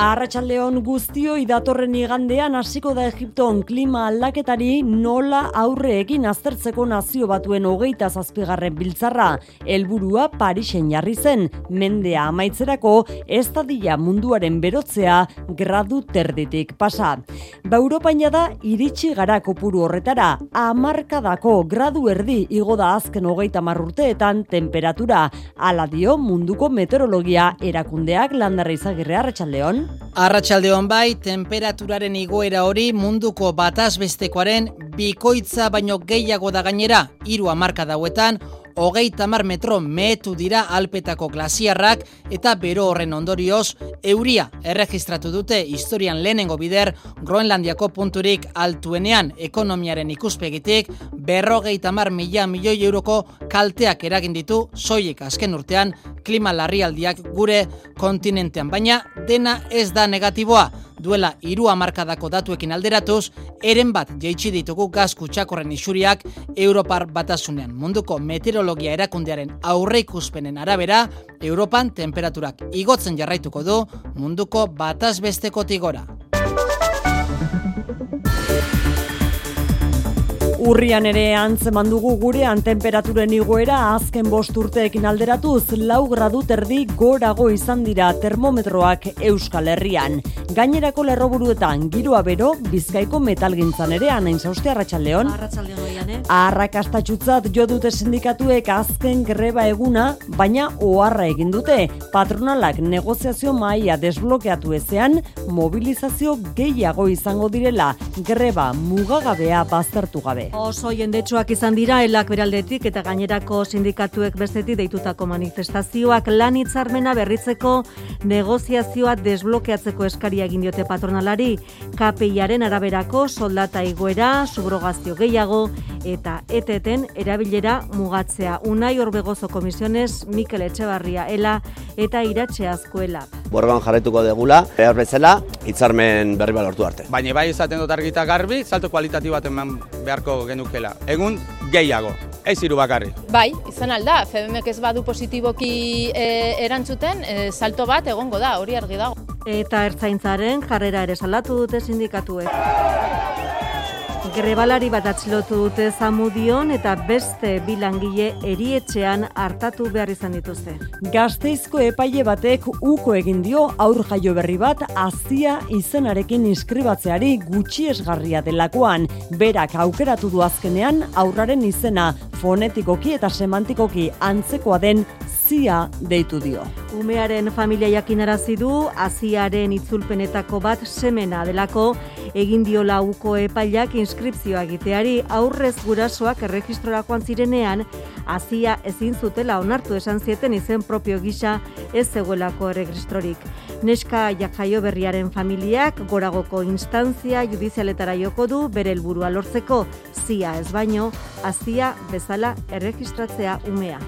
Arratxaldeon guztio idatorren igandean hasiko da Egipton klima aldaketari nola aurre egin aztertzeko nazio batuen hogeita zazpigarren biltzarra. Helburua Parisen jarri zen, mendea amaitzerako ez dadila munduaren berotzea gradu terditik pasa. Ba Europaina da iritsi gara kopuru horretara, amarkadako gradu erdi igo da azken hogeita marrurteetan temperatura. Ala dio munduko meteorologia erakundeak landarra izagirre arratsaldeon. Arratsaldeon bai, temperaturaren igoera hori munduko batazbestekoaren bikoitza baino gehiago da gainera, hiru hamarka dauetan, hogei tamar metro mehetu dira alpetako glasiarrak eta bero horren ondorioz euria erregistratu dute historian lehenengo bider Groenlandiako punturik altuenean ekonomiaren ikuspegitik berrogei tamar mila milioi euroko kalteak eragin ditu soilik azken urtean klima larrialdiak gure kontinentean baina dena ez da negatiboa duela hiru hamarkadako datuekin alderatuz, eren bat jeitsi ditugu gaz kutsakorren isuriak Europar batasunean. Munduko meteorologia erakundearen aurre ikuspenen arabera, Europan temperaturak igotzen jarraituko du munduko bataz besteko tigora. Urrian ere antzeman dugu gurean temperaturen igoera azken bost urteekin alderatuz lau gradu terdi gorago izan dira termometroak Euskal Herrian. Gainerako lerroburuetan giroa bero bizkaiko metalgintzan ere anain zauste arratsaldeon. Oian, eh? Arrakastatxutzat jo dute sindikatuek azken greba eguna, baina oharra egin dute. Patronalak negoziazio maila desblokeatu ezean, mobilizazio gehiago izango direla, greba mugagabea baztertu gabe. Oso jendetsuak izan dira elak beraldetik eta gainerako sindikatuek bestetik deitutako manifestazioak lan hitzarmena berritzeko negoziazioa desblokeatzeko eskaria egin diote patronalari KPIaren araberako soldata igoera, subrogazio gehiago eta eteten erabilera mugatzea. Unai Orbegozo Komisiones, Mikel Etxebarria Ela eta Iratxe Azkoela. Borban jarretuko degula, behar bezala, hitzarmen berri bat lortu arte. Baina bai esaten dut argita garbi, salto kualitatibo bat eman beharko genukela. Egun gehiago, ez hiru bakarri. Bai, izan alda, FEBMek ez badu positiboki e, erantzuten, e, salto bat egongo da, hori argi dago. Eta ertzaintzaren jarrera ere salatu dute sindikatuek. Grebalari bat atxilotu dute zamudion eta beste bilangile erietxean hartatu behar izan dituzte. Gazteizko epaile batek uko egin dio aur jaio berri bat azia izenarekin inskribatzeari gutxiesgarria delakoan. Berak aukeratu du azkenean aurraren izena fonetikoki eta semantikoki antzekoa den zia deitu dio. Umearen familia jakinarazi du aziaren itzulpenetako bat semena delako egin dio lauko epailak inskripzioa egiteari aurrez gurasoak erregistrorakoan zirenean azia ezin zutela onartu esan zieten izen propio gisa ez zegoelako erregistrorik. Neska jaio berriaren familiak goragoko instantzia judizialetara joko du bere helburua lortzeko zia ez baino azia bezala erregistratzea umea.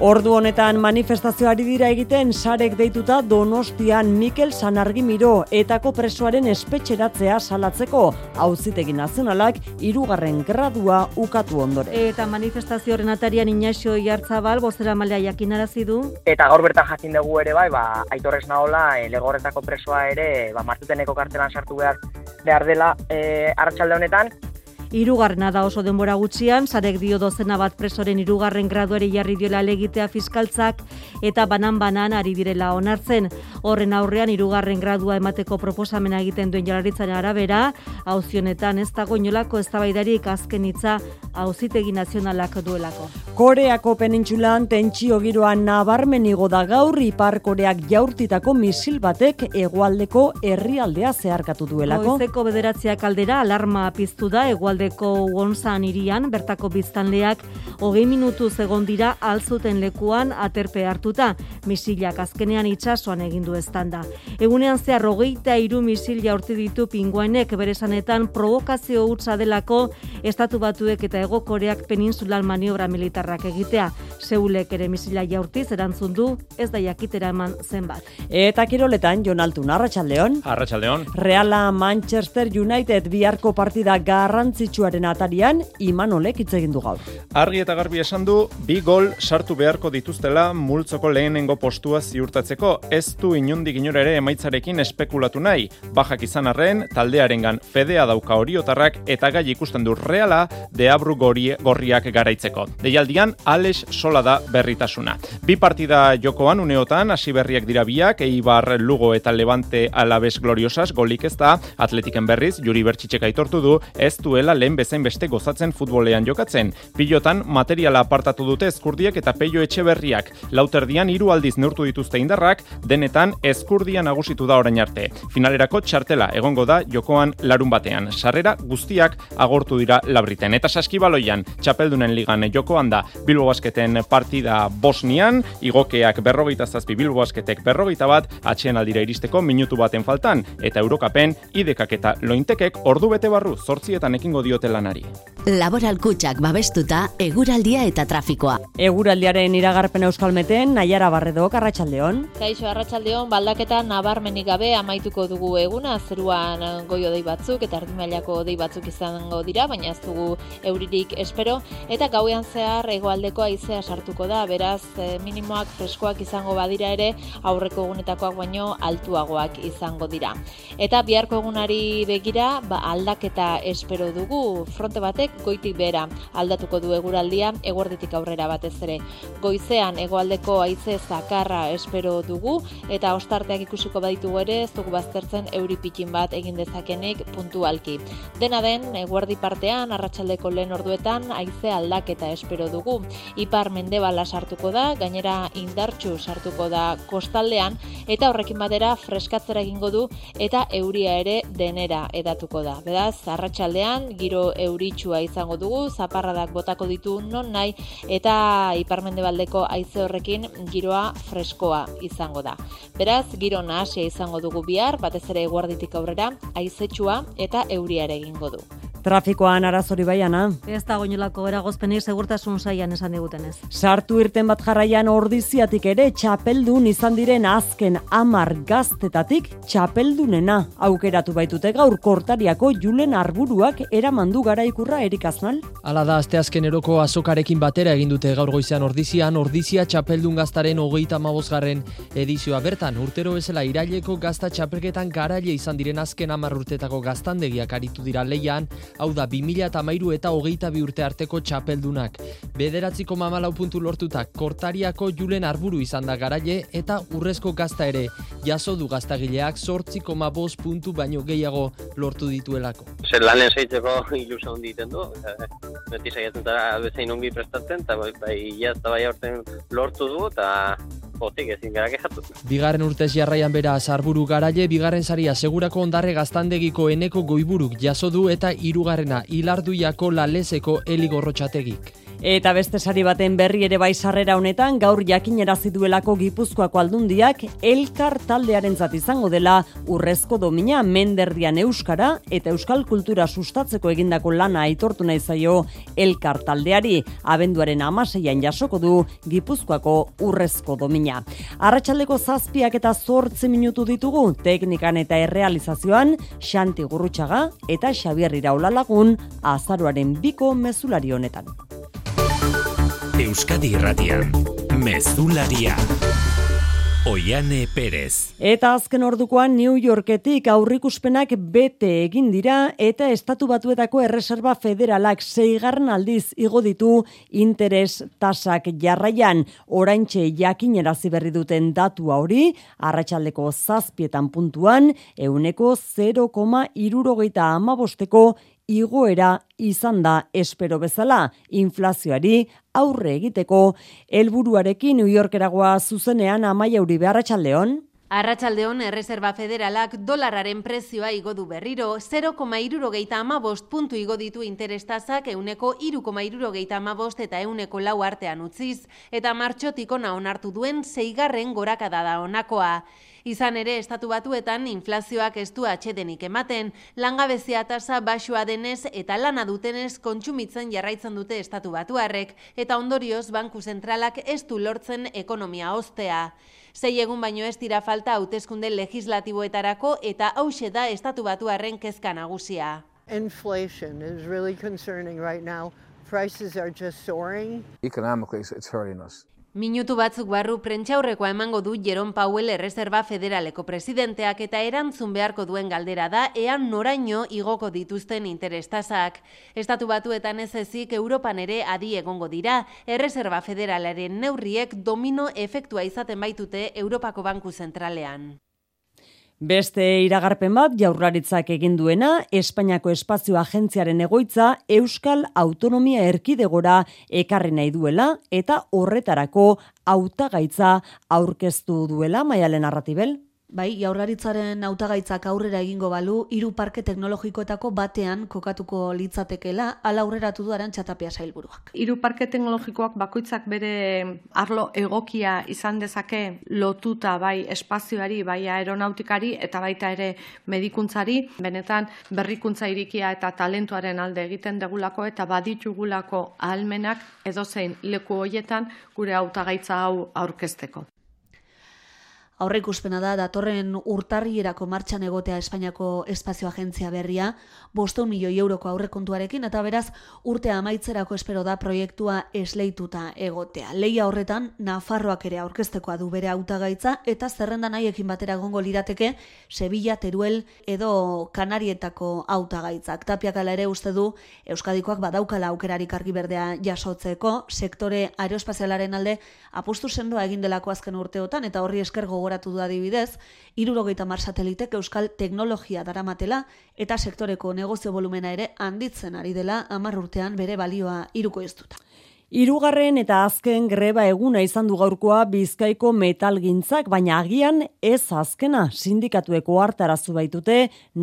Ordu honetan manifestazioari dira egiten sarek deituta Donostian Mikel Sanargimiro etako presoaren espetxeratzea salatzeko auzitegi nazionalak hirugarren gradua ukatu ondore. Eta manifestazio horren atarian Inaxio Iartzabal bozera malea jakinarazi du. Eta gaur bertan jakin dugu ere bai, ba, aitorrez nahola, e, legorretako presoa ere, ba, martuteneko kartelan sartu behar, behar dela e, arratsalde honetan, Hirugarrena da oso denbora gutxian, sarek dio dozena bat presoren hirugarren graduari jarri diola legitea fiskaltzak eta banan-banan ari direla onartzen. Horren aurrean hirugarren gradua emateko proposamena egiten duen jalaritzaren arabera, auzionetan ez dago inolako eztabaidarik azken hitza auzitegi nazionalak duelako. Koreako penintxulan tentsio giroan nabarmenigo da gaur ipar Koreak jaurtitako misil batek hegoaldeko herrialdea zeharkatu duelako. Goizeko bederatziak aldera alarma piztu da hegoaldeko Wonsan irian bertako biztanleak hogei minutu egon dira alzuten lekuan aterpe hartuta. Misilak azkenean itsasoan egin du estanda. Egunean zehar hogeita hiru misil jaurti ditu pinguainek bere esanetan provokazio hutsa delako estatu batuek eta egokoreak peninsulan maniobra militarrak egitea. Seulek ere misila jaurtiz erantzun du ez da jakitera eman zenbat. Eta kiroletan, Jonaltu Arratxaldeon. Arratxaldeon. Reala Manchester United biharko partida garrantzitsuaren atarian, Imanolek hitz egin du gaur. Argi eta garbi esan du, bi gol sartu beharko dituztela multzoko lehenengo postua ziurtatzeko, ez du inundik inora ere emaitzarekin espekulatu nahi. Bajak izan arren, taldearengan fedea dauka horiotarrak eta gai ikusten du reala deabru gorriak garaitzeko. Deialdian, Alex sola da berritasuna. Bi partida jokoan uneotan, hasi berriak dira biak, Eibar Lugo eta Levante Alabes Gloriosas, golik ez da, atletiken berriz, juri bertxitxek aitortu du, ez duela lehen bezain beste gozatzen futbolean jokatzen. Pilotan, materiala apartatu dute eskurdiek eta peio etxe berriak. Lauterdian, hiru aldiz neurtu dituzte indarrak, denetan eskurdia nagusitu da orain arte. Finalerako txartela egongo da jokoan larun batean. Sarrera guztiak agortu dira labriten. Eta saskibaloian, txapeldunen ligan jokoan da Bilbo Basketen partida Bosnian, igokeak berrogeita zazpi Bilbo Basketek berrogeita bat, atxean aldira iristeko minutu baten faltan, eta Eurokapen, idekak eta lointekek ordu bete barru zortzietan ekingo diote lanari. Laboral kutsak babestuta, eguraldia eta trafikoa. Eguraldiaren iragarpen euskalmeten, Naiara Barredok, Arratxaldeon. Kaixo, Arratxaldeon, baldaketa nabarmenik gabe amaituko dugu eguna, zeruan goio dei batzuk eta erdimailako dei batzuk izango dira, baina ez dugu euririk espero, eta gauean zehar egoaldeko aizea sartuko da, beraz eh, minimoak freskoak izango badira ere, aurreko egunetakoak baino altuagoak izango dira. Eta biharko egunari begira, ba, aldaketa espero dugu, fronte batek goitik bera aldatuko du eguraldia eguerditik aurrera batez ere. Goizean hegoaldeko haize zakarra espero dugu eta ostarteak ikusiko baditugu ere ez dugu baztertzen euri pikin bat egin dezakenik puntualki. Dena den eguerdi partean arratsaldeko lehen orduetan haize aldaketa espero dugu. Ipar mendebala sartuko da, gainera indartxu sartuko da kostaldean eta horrekin batera freskatzera egingo du eta euria ere denera edatuko da. Beraz, arratsaldean giro euritsua izango dugu, zaparradak botako ditu non nahi eta iparmendebaldeko haize horrekin giroa freskoa izango da. Beraz, giro nahasia izango dugu bihar, batez ere guarditik aurrera, haizetsua eta euriare egingo du. Trafikoan arazori baiana. Ez da goinolako eragozpenik segurtasun saian esan digutenez. Sartu irten bat jarraian ordiziatik ere txapeldun izan diren azken amar gaztetatik txapeldunena aukeratu baitute gaur kortariako julen arburuak eramandu garaikurra erik aznal. Hala da, azte azken eroko azokarekin batera egin dute gaur goizean ordizian, ordizia txapeldun gaztaren hogeita mabozgarren edizioa bertan. Urtero bezala iraileko gazta txapelketan garaile izan diren azken amar urtetako gaztandegiak aritu dira leian, hau da 2000 eta hogeita bi urte arteko txapeldunak. Bederatziko mamalau puntu lortutak kortariako julen arburu izan da garaile eta urrezko gazta ere jaso du gaztagileak sortziko mabos puntu baino gehiago lortu dituelako. Zer lanen zeitzeko ilusa hondi du, beti saiatzen zara bezain ongi prestatzen, eta bai, bai, jazta bai aurten lortu du, eta Otik, ezin gara kexatu. Bigarren urtez jarraian bera zarburu garaile, bigarren saria segurako ondarre gaztandegiko eneko goiburuk jaso du eta hirugarrena hilarduiako lalezeko eligorrotxategik. Eta beste sari baten berri ere bai sarrera honetan gaur jakinerazi duelako Gipuzkoako aldundiak elkar taldearen zat izango dela urrezko domina menderdian euskara eta euskal kultura sustatzeko egindako lana aitortu nahi zaio elkar taldeari abenduaren amaseian jasoko du Gipuzkoako urrezko domina. Arratxaldeko zazpiak eta zortzi minutu ditugu teknikan eta errealizazioan Xanti Gurrutxaga eta Xabier Iraula lagun azaruaren biko mezulari honetan. Euskadi Irratian, Mezularia. Oiane Perez. Eta azken ordukoan New Yorketik aurrikuspenak bete egin dira eta estatu batuetako erreserba federalak zeigarren aldiz igo ditu interes tasak jarraian oraintxe jakinerazi berri duten datua hori, arratsaldeko zazpietan puntuan, euneko 0,irurogeita amabosteko igoera izan da espero bezala inflazioari aurre egiteko. Helburuarekin New Yorkeragoa zuzenean Amaia Uri Arratsaldeon Arratsaldeon Erreserba Federalak dolararen prezioa igo du berriro. 0,75 puntu igo ditu interestazak euneko 3,75 eta euneko lau artean utziz. Eta martxotiko na onartu duen zeigarren gorakada da honakoa. Izan ere, estatu batuetan inflazioak ez du atxedenik ematen, langabezia tasa basua denez eta lana dutenez kontsumitzen jarraitzen dute estatu batuarrek, eta ondorioz banku zentralak ez du lortzen ekonomia ostea. Sei egun baino ez dira falta hauteskunde legislatiboetarako eta hause da estatu batuarren kezka nagusia. Inflation is really concerning right now. Prices are just soaring. Economically, it's hurting us. Minutu batzuk barru prentxaurrekoa emango du Jeron Powell Erreserba Federaleko presidenteak eta erantzun beharko duen galdera da ean noraino igoko dituzten interestazak. Estatu batuetan ez ezik Europan ere adi egongo dira, Erreserba Federalaren neurriek domino efektua izaten baitute Europako Banku Zentralean. Beste iragarpen bat jaurlaritzak egin duena, Espainiako Espazio Agentziaren egoitza Euskal Autonomia Erkidegora ekarri nahi duela eta horretarako hautagaitza aurkeztu duela Maialen Arratibel. Bai, jaurlaritzaren hautagaitzak aurrera egingo balu, hiru parke teknologikoetako batean kokatuko litzatekela, ala aurreratu du arantxatapia sailburuak. Hiru parke teknologikoak bakoitzak bere arlo egokia izan dezake lotuta bai espazioari, bai aeronautikari eta baita ere medikuntzari, benetan berrikuntza irikia eta talentuaren alde egiten degulako eta baditugulako ahalmenak edozein leku hoietan gure hautagaitza hau aurkezteko. Aurre ikuspena da, datorren urtarrierako martxan egotea Espainiako Espazio Agentzia berria, boston milioi euroko aurrekontuarekin eta beraz urtea amaitzerako espero da proiektua esleituta egotea. Leia horretan, Nafarroak ere aurkeztekoa du bere hautagaitza eta zerrenda nahiekin batera gongo lirateke Sevilla, Teruel edo Kanarietako hautagaitzak. Tapiak ala ere uste du Euskadikoak badaukala aukerarik argi berdea jasotzeko, sektore aerospazialaren alde apustu sendoa egin delako azken urteotan eta horri esker gogo gogoratu du adibidez, irurogeita mar satelitek euskal teknologia daramatela eta sektoreko negozio volumena ere handitzen ari dela amar urtean bere balioa iruko iztuta. Hirugarren eta azken greba eguna izan du gaurkoa Bizkaiko metalgintzak, baina agian ez azkena sindikatueko hartarazu baitute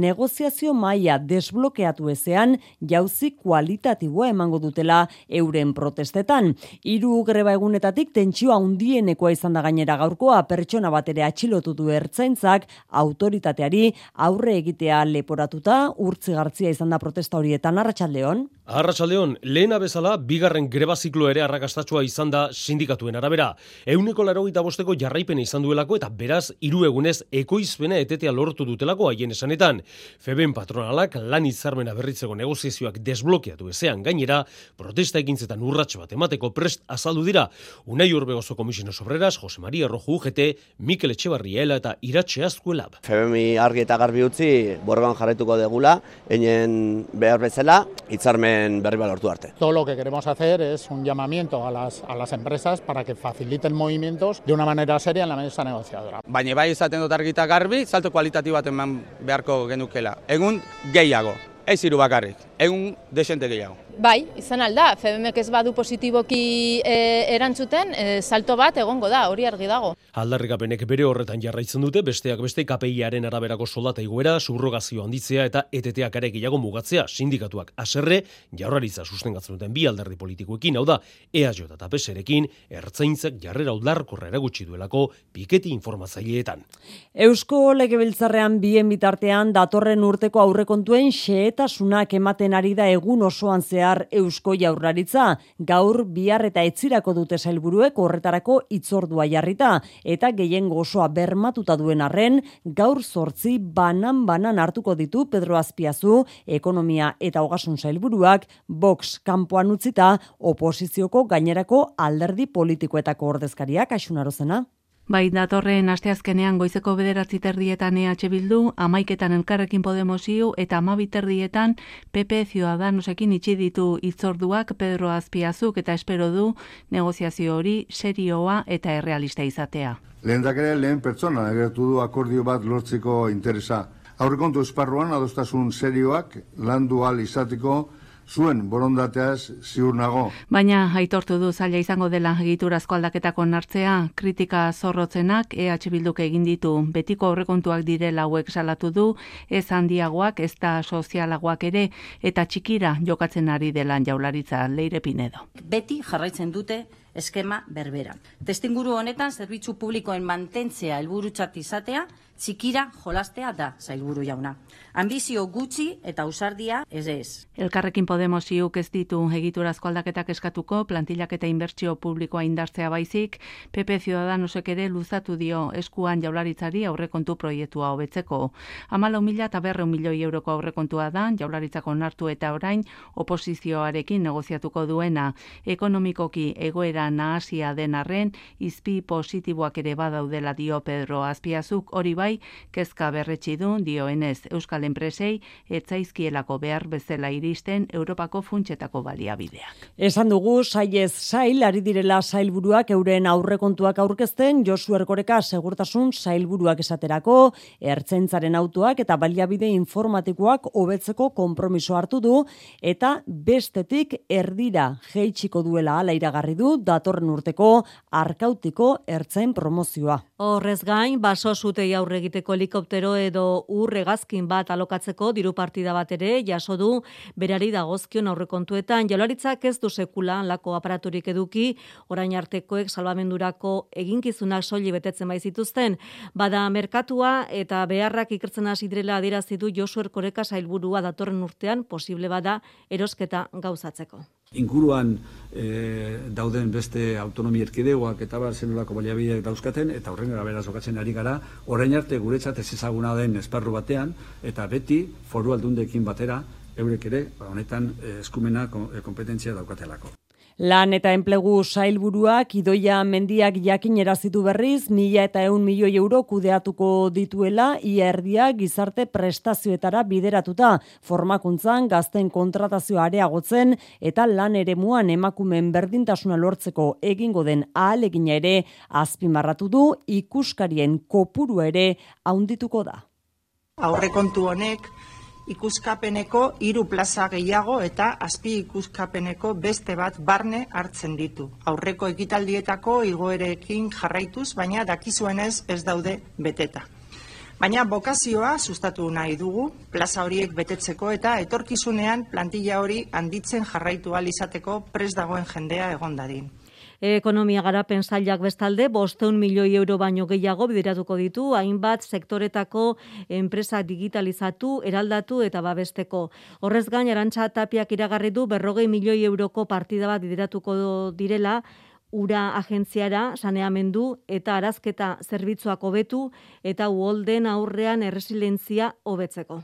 negoziazio maila desblokeatu ezean jauzi kualitatiboa emango dutela euren protestetan. Hiru greba egunetatik tentsioa handienekoa izan da gainera gaurkoa pertsona bat ere atxilotu du ertzaintzak autoritateari aurre egitea leporatuta urtzigartzia izan da protesta horietan arratsaldeon. Arratsaldeon lehena bezala bigarren greba ziklo ere arrakastatua izan da sindikatuen arabera. Euneko laro bosteko jarraipena izan duelako eta beraz hiru egunez ekoizpena etetea lortu dutelako haien esanetan. Feben patronalak lan izarmena berritzeko negoziazioak desblokeatu ezean gainera, protesta ekintzetan urratxe bat emateko prest azaldu dira. Unai urbe oso komisiono sobreras, Jose Maria Rojo UGT, Mikel Etxebarriela eta Iratxe Azkuelab. Febemi argi eta garbi utzi, borban jarretuko degula, enen behar bezala, hitzarmen berri balortu arte. Todo lo que queremos hacer es un llamamiento a las, a las empresas para que faciliten movimientos de una manera seria en la mesa negociadora. Baina bai izaten dut argita garbi, salto kualitatibo bat eman beharko genukela. Egun gehiago, ez hiru bakarrik, egun desente gehiago. Bai, izan alda, FBMek ez badu positiboki e, erantzuten, e, salto bat egongo da, hori argi dago. Aldarrikapenek bere horretan jarraitzen dute, besteak beste KPIaren araberako soldata iguera, subrogazio handitzea eta eteteak ere gehiago mugatzea, sindikatuak aserre, jaurraritza sustengatzen duten bi alderdi politikoekin, hau da, EAJ eta peserekin, ertzaintzak jarrera udarkorra eragutsi duelako piketi informatzaileetan. Eusko Legebiltzarrean bien bitartean datorren urteko aurrekontuen xehetasunak ematen ari da egun osoan zehar Eusko Jaurlaritza gaur bihar eta etzirako dute sailburuek horretarako itzordua jarrita eta gehien gozoa bermatuta duen arren gaur sortzi banan banan hartuko ditu Pedro Azpiazu ekonomia eta ogasun sailburuak Vox kanpoan utzita oposizioko gainerako alderdi politikoetako ordezkariak asunarozena. Bai, datorren asteazkenean goizeko bederatzi terdietan EH Bildu, amaiketan elkarrekin Podemosiu eta amabiterdietan PP Ciudadanosekin itxi ditu itzorduak Pedro Azpiazuk eta espero du negoziazio hori serioa eta errealista izatea. Lehen dakere, lehen pertsona agertu du akordio bat lortzeko interesa. Aurrekontu esparruan adostasun serioak landu al izateko zuen borondateaz ziur nago. Baina aitortu du zaila izango dela egiturazko aldaketako nartzea, kritika zorrotzenak EH Bilduk egin ditu betiko aurrekontuak direla hauek salatu du, ez handiagoak, ez da sozialagoak ere, eta txikira jokatzen ari dela jaularitza leire pinedo. Beti jarraitzen dute eskema berbera. Testinguru honetan zerbitzu publikoen mantentzea helburutzat izatea txikira jolastea da zailburu jauna. Ambizio gutxi eta ausardia ez ez. Elkarrekin Podemos iuk ez ditu egiturazko aldaketak eskatuko, plantillak eta inbertsio publikoa indartzea baizik, PP Ciudadanosek ere luzatu dio eskuan jaularitzari aurrekontu proiektua hobetzeko. Amala mila eta berre milioi euroko aurrekontua da, jaularitzako nartu eta orain oposizioarekin negoziatuko duena. Ekonomikoki egoera nahasia den arren, izpi positiboak ere badaudela dio Pedro Azpiazuk, hori bai, kezka berretsi du dioenez Euskal Enpresei etzaizkielako behar bezala iristen Europako funtsetako baliabideak. Esan dugu, saiez sail, ari direla sailburuak euren aurrekontuak aurkezten, Josu Erkoreka segurtasun sailburuak esaterako, ertzentzaren autoak eta baliabide informatikoak hobetzeko konpromiso hartu du, eta bestetik erdira geitsiko duela ala iragarri du datorren urteko arkautiko ertzen promozioa. Horrez gain, baso zutei aurre egiteko helikoptero edo urregazkin bat alokatzeko diru partida bat ere jaso du. Berari dagozkion aurrekontuetan jaularitzak ez du sekula lako aparaturik eduki. Orain artekoek salbamendurako eginkizunak soili betetzen bai zituzten bada merkatua eta beharrak ikertzen hasi direla adierazi du Josu Erkoreka sailburua datorren urtean posible bada erosketa gauzatzeko inguruan e, dauden beste autonomi erkidegoak eta bar zenolako baliabideak dauzkaten eta horren gara beraz okatzen ari gara orain arte guretzat ez ezaguna den esparru batean eta beti foru aldundekin batera eurek ere ba, honetan e, eskumena e, kompetentzia daukatelako. Lan eta enplegu sailburuak idoia mendiak jakin erazitu berriz, mila eta eun milioi euro kudeatuko dituela, ia erdia gizarte prestazioetara bideratuta, formakuntzan gazten kontratazio areagotzen eta lan ere muan emakumen berdintasuna lortzeko egingo den ahalegina ere azpimarratu du ikuskarien kopuru ere haundituko da. Aurrekontu honek ikuskapeneko hiru plaza gehiago eta azpi ikuskapeneko beste bat barne hartzen ditu. Aurreko ekitaldietako igoerekin jarraituz, baina dakizuenez ez daude beteta. Baina bokazioa sustatu nahi dugu, plaza horiek betetzeko eta etorkizunean plantilla hori handitzen jarraitu izateko pres dagoen jendea egondadin. Ekonomia garapen zailak bestalde, bosteun milioi euro baino gehiago bideratuko ditu, hainbat sektoretako enpresa digitalizatu, eraldatu eta babesteko. Horrez gain, arantxa tapiak iragarri du berrogei milioi euroko partida bat bideratuko direla, ura agentziara saneamendu eta arazketa zerbitzuak hobetu eta uolden aurrean erresilientzia hobetzeko.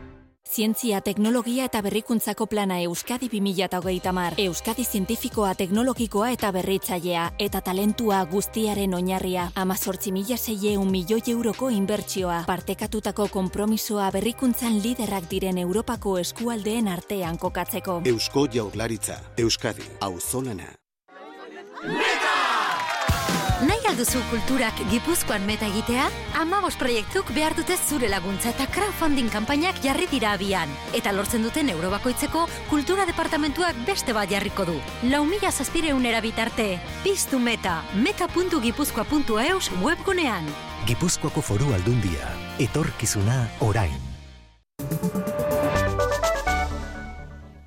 Zientzia, teknologia eta berrikuntzako plana Euskadi 2008 mar. Euskadi zientifikoa, teknologikoa eta berritzailea. Eta talentua guztiaren oinarria. Amazortzi mila zeieun milioi euroko inbertsioa. Partekatutako kompromisoa berrikuntzan liderrak diren Europako eskualdeen artean kokatzeko. Eusko jaurlaritza. Euskadi. Auzolana. Nahi alduzu kulturak gipuzkoan meta egitea? Amabos proiektuk behar dute zure laguntza eta crowdfunding kanpainak jarri dira abian. Eta lortzen duten eurobakoitzeko kultura departamentuak beste bat jarriko du. Lau mila zazpireun erabitarte. Piztu meta. meta.gipuzkoa.eus webgunean. Gipuzkoako foru aldundia. Etorkizuna orain.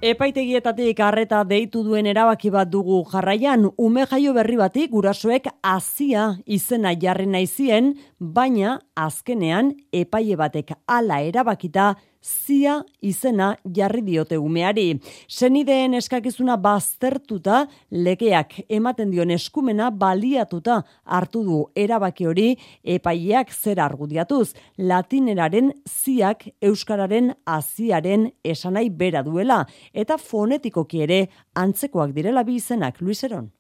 Epaitegietatik harreta deitu duen erabaki bat dugu jarraian, ume jaio berri batik gurasoek azia izena jarri naizien, baina azkenean epaile batek ala erabakita zia izena jarri diote umeari. Senideen eskakizuna baztertuta lekeak ematen dion eskumena baliatuta hartu du erabaki hori epaileak zer argudiatuz. Latineraren ziak euskararen aziaren esanai bera duela eta fonetikoki ere antzekoak direla bi izenak Luiseron.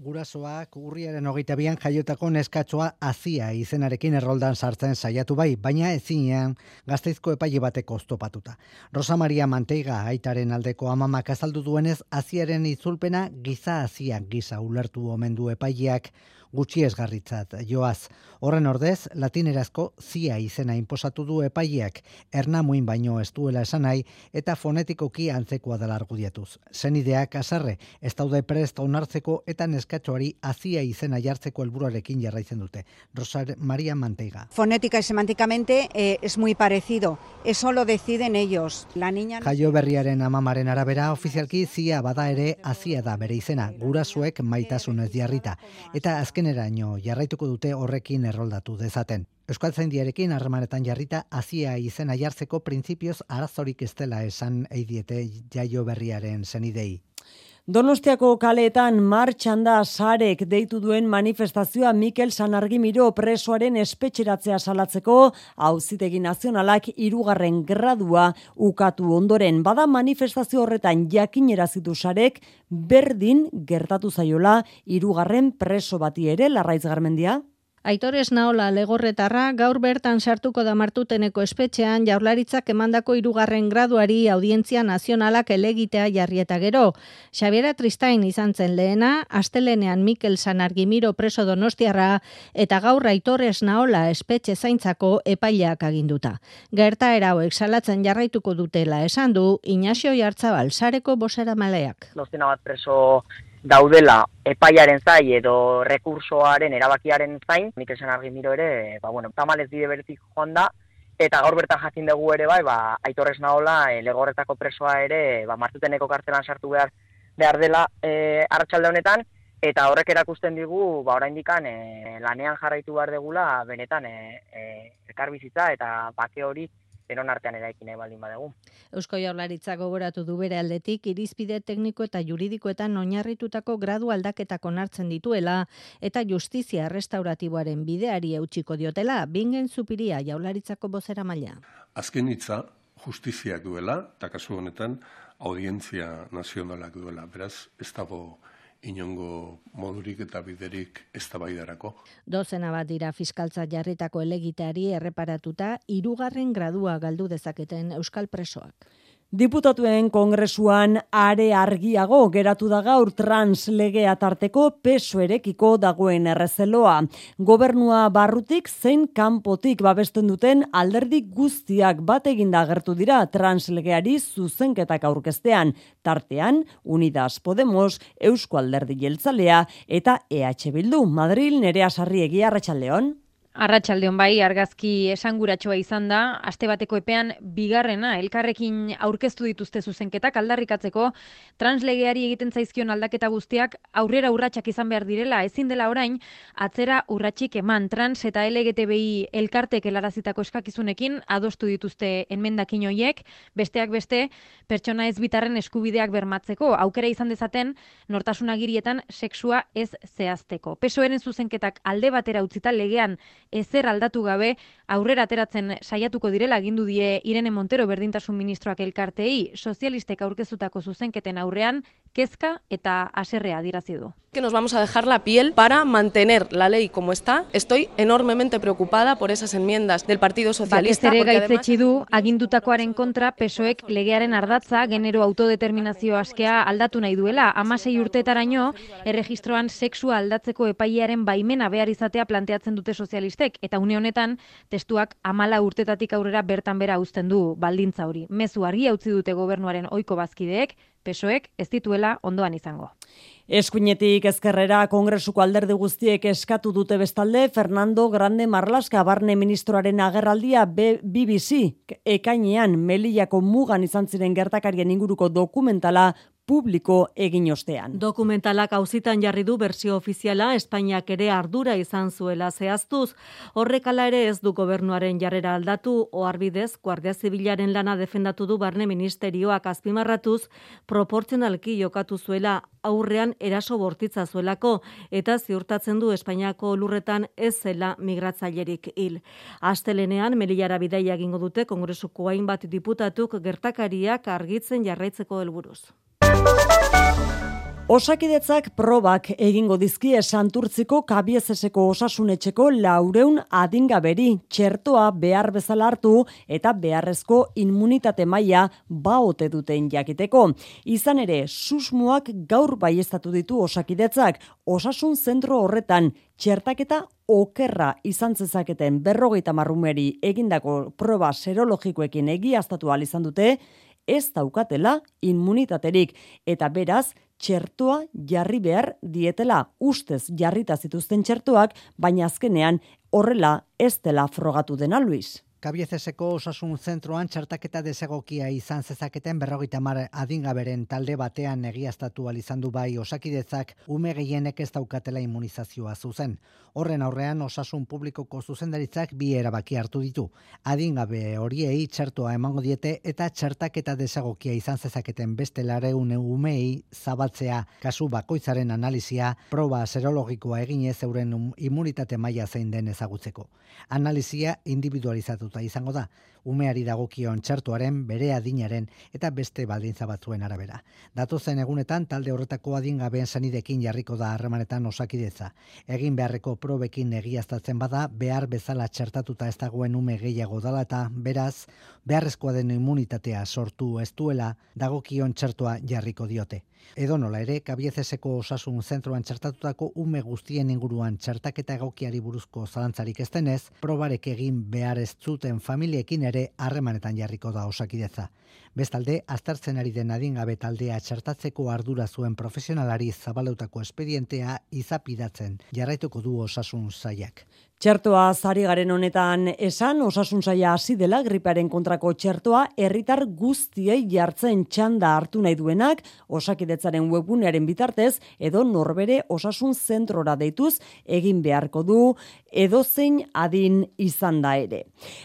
Gurasoak urriaren hogeita bian jaiotako neskatsoa azia izenarekin erroldan sartzen saiatu bai, baina ezinean gazteizko epaile batek oztopatuta. Rosa Maria Manteiga aitaren aldeko amamak azaldu duenez aziaren itzulpena giza azia giza ulertu omen du epaileak gutxi esgarritzat joaz. Horren ordez, latinerazko zia izena inposatu du epaileak, erna muin baino ez duela esan nahi eta fonetikoki antzekoa dela argudiatuz. Zenideak azarre, ez daude prest onartzeko eta neskatxoari azia izena jartzeko helburuarekin jarraitzen dute. Rosar Maria Manteiga. Fonética y semánticamente eh, es muy parecido. Eso lo deciden ellos. La niña... Jaio berriaren amamaren arabera, ofizialki zia bada ere azia da bere izena, gurasuek maitasunez jarrita. Eta azkeneraino jarraituko dute horrekin erroldatu dezaten. Euskal Zaindiarekin harremanetan jarrita azia izena jartzeko printzipioz arazorik ez dela esan eidiete jaio berriaren zenidei. Donostiako kaleetan martxan da sarek deitu duen manifestazioa Mikel Sanargimiro presoaren espetxeratzea salatzeko auzitegi nazionalak irugarren gradua ukatu ondoren. Bada manifestazio horretan jakinerazitu sarek berdin gertatu zaiola irugarren preso bati ere larraiz garmendia. Aitor Esnaola legorretarra gaur bertan sartuko da martuteneko espetxean jaurlaritzak emandako irugarren graduari audientzia nazionalak elegitea jarrieta gero. Xabiera Tristain izan zen lehena, astelenean Mikel Sanargimiro preso donostiarra eta gaur Aitor Esnaola espetxe zaintzako epaileak aginduta. Gerta erauek salatzen jarraituko dutela esan du Inaxio Jartzabal sareko bosera maleak. Nostena bat preso daudela epaiaren zai edo rekursoaren erabakiaren zain, nik esan argi miro ere, ba, bueno, tamalez bide bertik joan da, eta gaur bertan jakin dugu ere bai, ba, aitorrez nahola, e, legorretako presoa ere, ba, martuteneko kartelan sartu behar, behar dela e, arratsalde honetan, eta horrek erakusten digu, ba, oraindikan e, lanean jarraitu behar degula, benetan, e, e, ekarbizitza eta bake hori denon artean eraikin nahi baldin badegu. Eusko Jaurlaritza gogoratu du bere aldetik irizpide tekniko eta juridikoetan oinarritutako gradu aldaketak onartzen dituela eta justizia restauratiboaren bideari eutxiko diotela bingen zupiria Jaurlaritzako bozera maila. Azken hitza justiziak duela eta kasu honetan audientzia nazionalak duela. Beraz, ez dago inongo modurik eta biderik ez da baidarako. Dozena bat dira fiskaltza jarritako elegiteari erreparatuta, irugarren gradua galdu dezaketen Euskal Presoak. Diputatuen kongresuan are argiago geratu da gaur trans legea tarteko peso erekiko dagoen errezeloa. Gobernua barrutik zein kanpotik babesten duten alderdik guztiak bat eginda agertu dira trans legeari zuzenketak aurkestean. Tartean, Unidas Podemos, Eusko Alderdi Jeltzalea eta EH Bildu. Madril nerea sarri egia Arratxaldeon. Arratxaldeon bai, argazki esanguratsua izan da, aste bateko epean bigarrena, elkarrekin aurkeztu dituzte zuzenketak aldarrikatzeko, translegeari egiten zaizkion aldaketa guztiak aurrera urratsak izan behar direla, ezin dela orain, atzera urratsik eman. Trans eta LGTBI elkartek elarazitako eskakizunekin adostu dituzte enmendakin hoiek, besteak beste, pertsona ez bitarren eskubideak bermatzeko, aukera izan dezaten, nortasunagirietan sexua ez zehazteko. Pesoeren zuzenketak alde batera utzita legean, ezer aldatu gabe aurrera ateratzen saiatuko direla agindu die Irene Montero berdintasun ministroak elkartei sozialistek aurkezutako zuzenketen aurrean kezka eta aserrea dirazi du. Que nos vamos a dejar la piel para mantener la ley como está. Estoy enormemente preocupada por esas enmiendas del Partido Socialista. Bakez ere gaitzetsi du agindutakoaren kontra pesoek legearen ardatza genero autodeterminazio askea aldatu nahi duela. Amasei urtetaraino erregistroan sexua aldatzeko epailearen baimena behar izatea planteatzen dute sozialistek. Eta une honetan testuak amala urtetatik aurrera bertan bera uzten du baldintza hori. Mezu argi utzi dute gobernuaren ohiko bazkideek, pesoek ez dituela ondoan izango. Eskuinetik ezkerrera kongresuko alderdi guztiek eskatu dute bestalde Fernando Grande Marlaska barne ministroaren agerraldia BBC ekainean Melillako mugan izan ziren gertakarien inguruko dokumentala publiko egin ostean. Dokumentalak auzitan jarri du bersio ofiziala Espainiak ere ardura izan zuela zehaztuz. Horrekala ere ez du gobernuaren jarrera aldatu oharbidez Guardia Zibilaren lana defendatu du Barne Ministerioak azpimarratuz proportzionalki jokatu zuela aurrean eraso bortitza zuelako eta ziurtatzen du Espainiako lurretan ez zela migratzailerik hil. Astelenean Melillara bidaia egingo dute Kongresuko hainbat diputatuk gertakariak argitzen jarraitzeko helburuz. Osakidetzak probak egingo dizkie santurtziko kabiezeseko osasunetxeko laureun adingaberi txertoa behar bezala hartu eta beharrezko immunitate maila baote duten jakiteko. Izan ere, susmuak gaur baiestatu ditu osakidetzak osasun zentro horretan txertaketa okerra izan zezaketen berrogeita marrumeri egindako proba serologikoekin egiaztatu izan dute, ez daukatela immunitaterik eta beraz txertoa jarri behar dietela ustez jarrita zituzten txertoak, baina azkenean horrela ez dela frogatu dena Luis. Kabiezeseko osasun zentroan txartaketa desegokia izan zezaketen berrogeita mar adingaberen talde batean egiaztatu izan du bai osakidetzak ume gehienek ez daukatela immunizazioa zuzen. Horren aurrean osasun publikoko zuzendaritzak bi erabaki hartu ditu. Adingabe horiei txertoa emango diete eta txertaketa desegokia izan zezaketen beste lareune umei zabaltzea kasu bakoitzaren analizia proba serologikoa eginez euren immunitate maila zein den ezagutzeko. Analizia individualizatu izango da, umeari dagokion txartuaren bere adinaren eta beste baldintza batzuen arabera. Datozen egunetan talde horretako adingabeen sanidekin jarriko da harremanetan osakidetza. Egin beharreko probekin egiaztatzen bada, behar bezala txertatuta ez dagoen ume gehiago dala eta beraz, beharrezkoa den immunitatea sortu ez duela dagokion txertua jarriko diote. Edo nola ere, kabiezeseko osasun zentroan txertatutako ume guztien inguruan txertaketa egokiari buruzko zalantzarik ez denez, probarek egin behar ez zuten familiekin ere harremanetan jarriko da osakideza. Bestalde, aztertzen ari den adingabe taldea txertatzeko ardura zuen profesionalari zabalautako espedientea izapidatzen jarraituko du osasun zaiak. Txertoa zari garen honetan esan, osasun zaila hasi dela griparen kontrako txertoa herritar guztiei jartzen txanda hartu nahi duenak, osakidetzaren webunearen bitartez, edo norbere osasun zentrora deituz egin beharko du, edo zein adin izan da ere.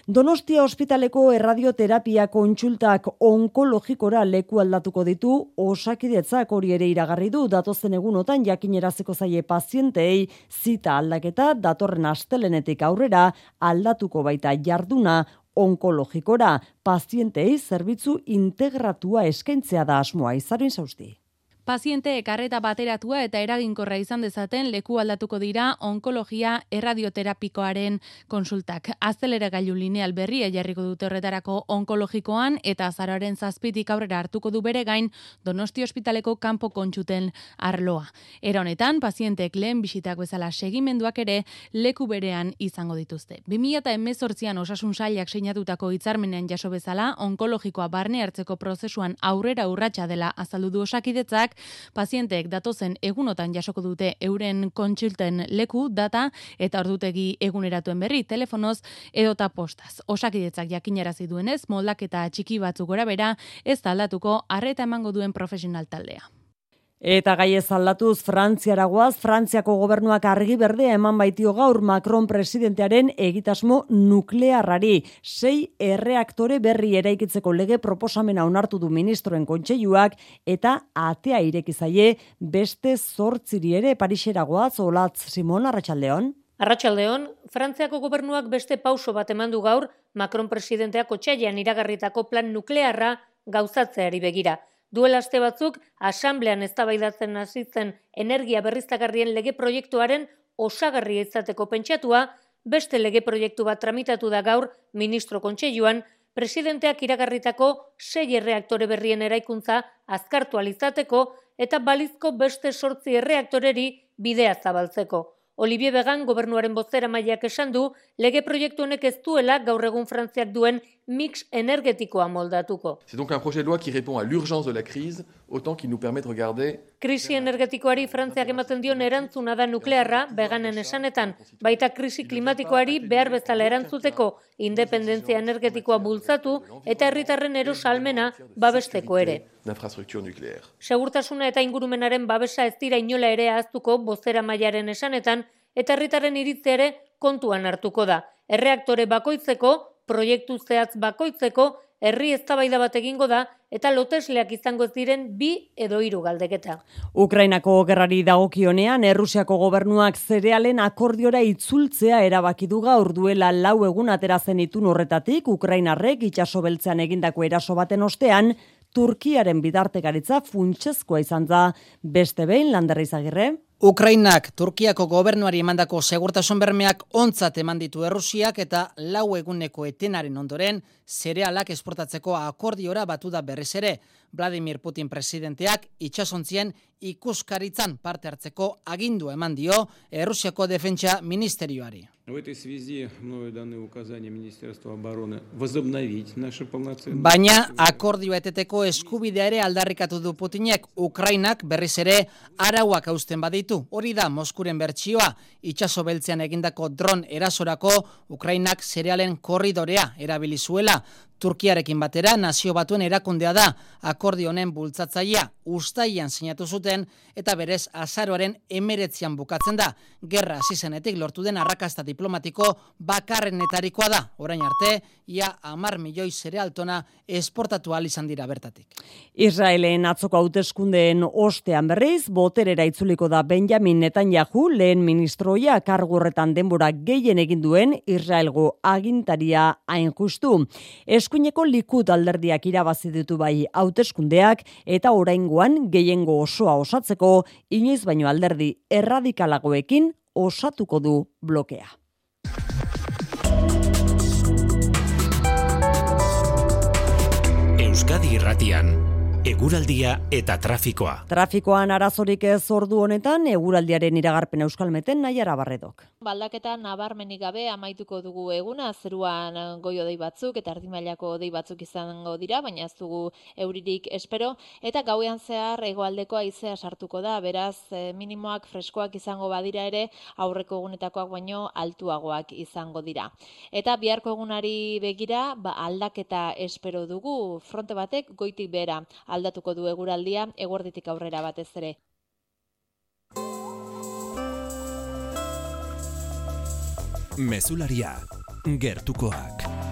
Donostia ospitaleko erradioterapia kontsultak onkologikora leku aldatuko ditu, osakidetzak hori ere iragarri du, datozen egunotan jakinerazeko zaie pazientei zita aldaketa datorren astele astelenetik aurrera aldatuko baita jarduna onkologikora pazientei zerbitzu integratua eskaintzea da asmoa izarin zauzti. Paziente ekarreta bateratua eta eraginkorra izan dezaten leku aldatuko dira onkologia erradioterapikoaren konsultak. Azelera gailu lineal berria jarriko dute horretarako onkologikoan eta azararen zazpitik aurrera hartuko du bere gain donosti ospitaleko kanpo kontxuten arloa. Era honetan, pazientek lehen bisitak bezala segimenduak ere leku berean izango dituzte. 2000 eta emezortzian osasun sailak seinatutako hitzarmenean jaso bezala onkologikoa barne hartzeko prozesuan aurrera urratsa dela azaldu du osakidetzak pazienteek datozen egunotan jasoko dute euren kontsulten leku, data eta ordutegi eguneratuen berri telefonoz edota postaz. Osakidetzak jakinarazi duenez, moldaketa txiki batzuk gora bera, ez aldatuko arreta emango duen profesional taldea. Eta gai ez aldatuz Frantziaragoaz, Frantziako gobernuak argi berdea eman baitio gaur Macron presidentearen egitasmo nuklearrari. Sei erreaktore berri eraikitzeko lege proposamena onartu du ministroen kontseiluak eta atea irekizaie beste zortziri ere Pariseragoaz, olatz Simon Arratxaldeon. Arratxaldeon, Frantziako gobernuak beste pauso bat eman du gaur Macron presidenteak otxailan iragarritako plan nuklearra gauzatzeari begira. Duela aste batzuk, asamblean eztabaidatzen hasi zen energia berriztagarrien lege proiektuaren osagarri izateko pentsatua, beste lege proiektu bat tramitatu da gaur ministro kontseiluan, presidenteak iragarritako sei erreaktore berrien eraikuntza azkartu alizateko eta balizko beste sortzi erreaktoreri bidea zabaltzeko. Olivier Began gobernuaren bozera mailak esan du, lege proiektu honek ez duela gaur egun frantziak duen mix energetikoa moldatuko. C'est donc un projet de loi qui répond à l'urgence de la crise, autant qu'il nous permet de regarder... Krisi energetikoari frantziak ematen dion erantzuna da nuklearra, beganen esanetan, baita krisi klimatikoari behar bezala erantzuteko independentzia energetikoa bultzatu eta herritarren erosalmena babesteko ere. Segurtasuna eta ingurumenaren babesa ez dira inola ere ahaztuko bozera mailaren esanetan, eta herritarren iritze ere kontuan hartuko da. Erreaktore bakoitzeko proiektu zehatz bakoitzeko herri eztabaida bat egingo da eta lotesleak izango ez diren bi edo hiru galdeketa. Ukrainako gerrari dagokionean Errusiako gobernuak zerealen akordiora itzultzea erabaki du gaur duela lau egun atera zen itun horretatik Ukrainarrek itsaso beltzean egindako eraso baten ostean Turkiaren bidartekaritza funtsezkoa izan da beste behin landerra izagirre. Ukrainak Turkiako gobernuari emandako segurtasun bermeak ontzat eman ditu Errusiak eta lau eguneko etenaren ondoren zerealak esportatzeko akordiora batu da berriz ere. Vladimir Putin presidenteak itxasontzien ikuskaritzan parte hartzeko agindu eman dio Errusiako defentsa ministerioari. Baina akordioa eteteko eskubidea ere aldarrikatu du Putinek Ukrainak berriz ere arauak hausten baditu. Hori da Moskuren bertsioa itxaso beltzean egindako dron erasorako Ukrainak zerealen korridorea erabili zuela. Turkiarekin batera nazio batuen erakundea da akordio honen bultzatzailea ustaian sinatu zuten eta berez azaroaren emeretzian bukatzen da. Gerra zizenetik lortu den arrakasta diplomatiko bakarrenetarikoa da. Orain arte, ia amar milioi zerealtona esportatu izan dira bertatik. Israelen atzoko hauteskundeen ostean berriz, boterera itzuliko da Benjamin Netanyahu, lehen ministroia kargurretan denbora gehien egin duen Israelgo agintaria hain justu. Eskuineko likud alderdiak irabazi ditu bai hauteskundeak eta oraingoan gehiengo osoa osatzeko inoiz baino alderdi erradikalagoekin osatuko du blokea. Euskadi Irratian Eguraldia eta trafikoa. Trafikoan arazorik ez ordu honetan, eguraldiaren iragarpen euskalmeten nahiara barredok. Baldaketa nabarmenik gabe amaituko dugu eguna, zeruan goio dei batzuk eta ardimailako dei batzuk izango dira, baina ez dugu euririk espero, eta gauean zehar egoaldeko aizea sartuko da, beraz eh, minimoak freskoak izango badira ere, aurreko egunetakoak baino altuagoak izango dira. Eta biharko egunari begira, ba, aldaketa espero dugu, fronte batek goitik bera, aldatuko du eguraldia egorditik aurrera batez ere. Mesularia, gertukoak.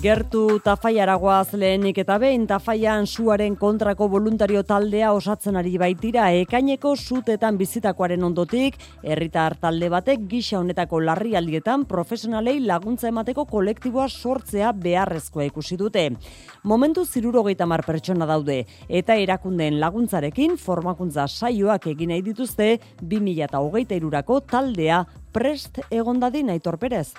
Gertu Tafaiaragoaz lehenik eta behin Tafaian suaren kontrako voluntario taldea osatzen ari baitira ekaineko sutetan bizitakoaren ondotik herritar talde batek gisa honetako larrialdietan profesionalei laguntza emateko kolektiboa sortzea beharrezkoa ikusi dute. Momentu zirurogeita mar pertsona daude eta erakundeen laguntzarekin formakuntza saioak egin nahi dituzte 2008 irurako taldea prest egondadin aitor perez.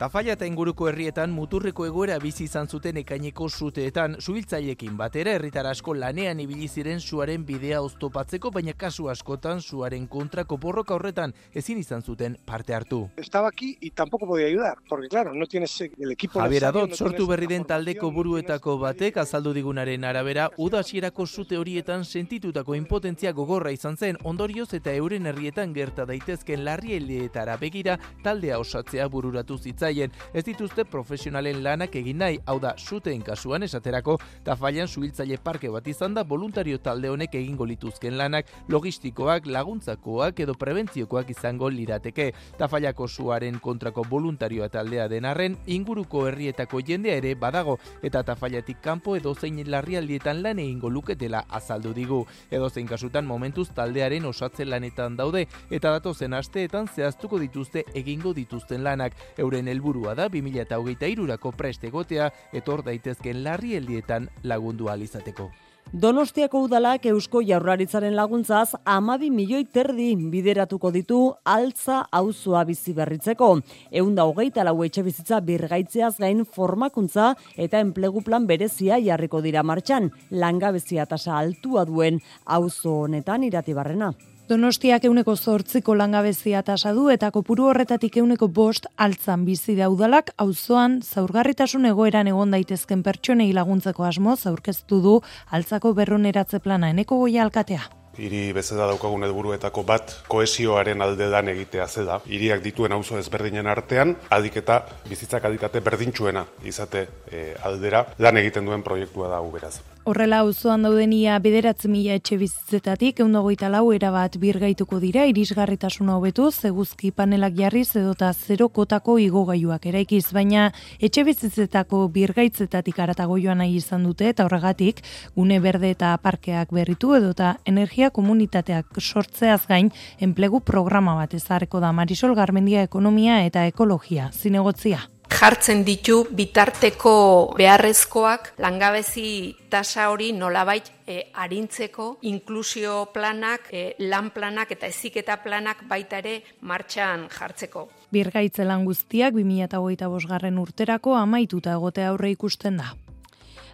Tafaia eta inguruko herrietan muturreko egoera bizi izan zuten ekaineko zuteetan suhiltzailekin batera herritar asko lanean ibili ziren suaren bidea oztopatzeko baina kasu askotan suaren kontrako borroka horretan ezin izan zuten parte hartu. Estaba aquí y tampoco podía ayudar, porque claro, no tienes el equipo Javier Adot, sortu berri den taldeko buruetako batek azaldu digunaren arabera udasierako zute horietan sentitutako impotentzia gogorra izan zen. Ondorioz eta euren herrietan gerta daitezken larrieldeetara begira taldea osatzea bururatu zitza Ez dituzte profesionalen lanak egin nahi, hau da, suteen kasuan esaterako, tafailan suhiltzaile parke bat izan da voluntario talde honek egingo lituzken lanak, logistikoak, laguntzakoak edo prebentziokoak izango lirateke. Tafaiako suaren kontrako voluntarioa taldea denarren, inguruko herrietako jendea ere badago, eta tafailatik kanpo edo zein larrialdietan lan egingo luketela azaldu digu. Edo zein kasutan momentuz taldearen osatzen lanetan daude, eta datozen asteetan zehaztuko dituzte egingo dituzten lanak. Euren helburua da 2023rako prest egotea etor daitezken larrieldietan lagundu alizateko. Donostiako udalak Eusko Jaurlaritzaren laguntzaz amabi milioi terdi bideratuko ditu altza auzoa bizi berritzeko. Eunda hogeita lau etxe bizitza birgaitzeaz gain formakuntza eta enplegu plan berezia jarriko dira martxan. Langabezia tasa altua duen auzo honetan iratibarrena. Donostiak euneko zortziko langabezia tasa du eta kopuru horretatik euneko bost altzan bizi daudalak auzoan zaurgarritasun egoeran egon daitezken pertsonei laguntzeko asmo zaurkeztu du altzako berroneratze plana eneko goia alkatea. Hiri bezala daukagun helburuetako bat kohesioaren alde dan egitea zeda. Hiriak dituen auzo ezberdinen artean, adiketa bizitzak adikate berdintsuena izate e, aldera lan egiten duen proiektua da beraz. Horrela auzoan daudenia bederatzi mila etxe bizitzetatik, eundagoita lau erabat birgaituko dira, irisgarritasuna hobetu, zeguzki panelak jarriz edota zero kotako igogaiuak eraikiz, baina etxe bizitzetako birgaitzetatik aratago joan nahi izan dute, eta horregatik, gune berde eta parkeak berritu edota energia komunitateak sortzeaz gain, enplegu programa bat ezareko da Marisol Garmendia Ekonomia eta Ekologia, zinegotzia. Jartzen ditu bitarteko beharrezkoak langabezi tasa hori nolabait e, arintzeko inklusio planak, e, lan planak eta eziketa planak baita ere martxan jartzeko. Birgaitzelan guztiak 2008 bosgarren urterako amaituta egotea aurre ikusten da.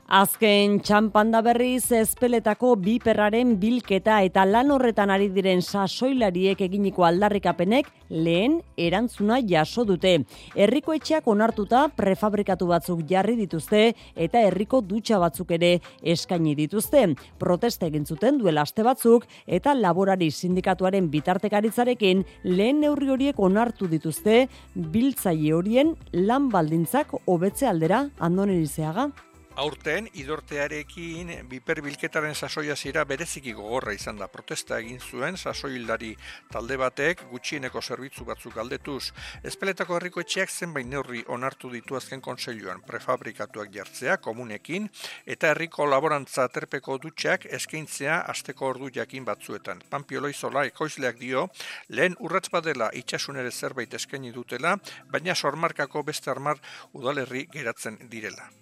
Azken txampanda berriz ezpeletako biperraren bilketa eta lan horretan ari diren sasoilariek eginiko aldarrikapenek lehen erantzuna jaso dute. Herriko etxeak onartuta prefabrikatu batzuk jarri dituzte eta herriko dutxa batzuk ere eskaini dituzte. Proteste egin zuten duela aste batzuk eta laborari sindikatuaren bitartekaritzarekin lehen neurri horiek onartu dituzte biltzaile horien lan baldintzak hobetze aldera andonerizeaga. Aurten, idortearekin biperbilketaren sasoia zira bereziki gogorra izan da. Protesta egin zuen sasoildari talde batek gutxieneko zerbitzu batzuk aldetuz. Ezpeletako herriko etxeak zenbait neurri onartu ditu azken konseiluan prefabrikatuak jartzea komunekin eta herriko laborantza terpeko dutxeak eskaintzea asteko ordu jakin batzuetan. Pampiolo izola ekoizleak dio, lehen urratz badela itxasunere zerbait eskaini dutela, baina sormarkako beste armar udalerri geratzen direla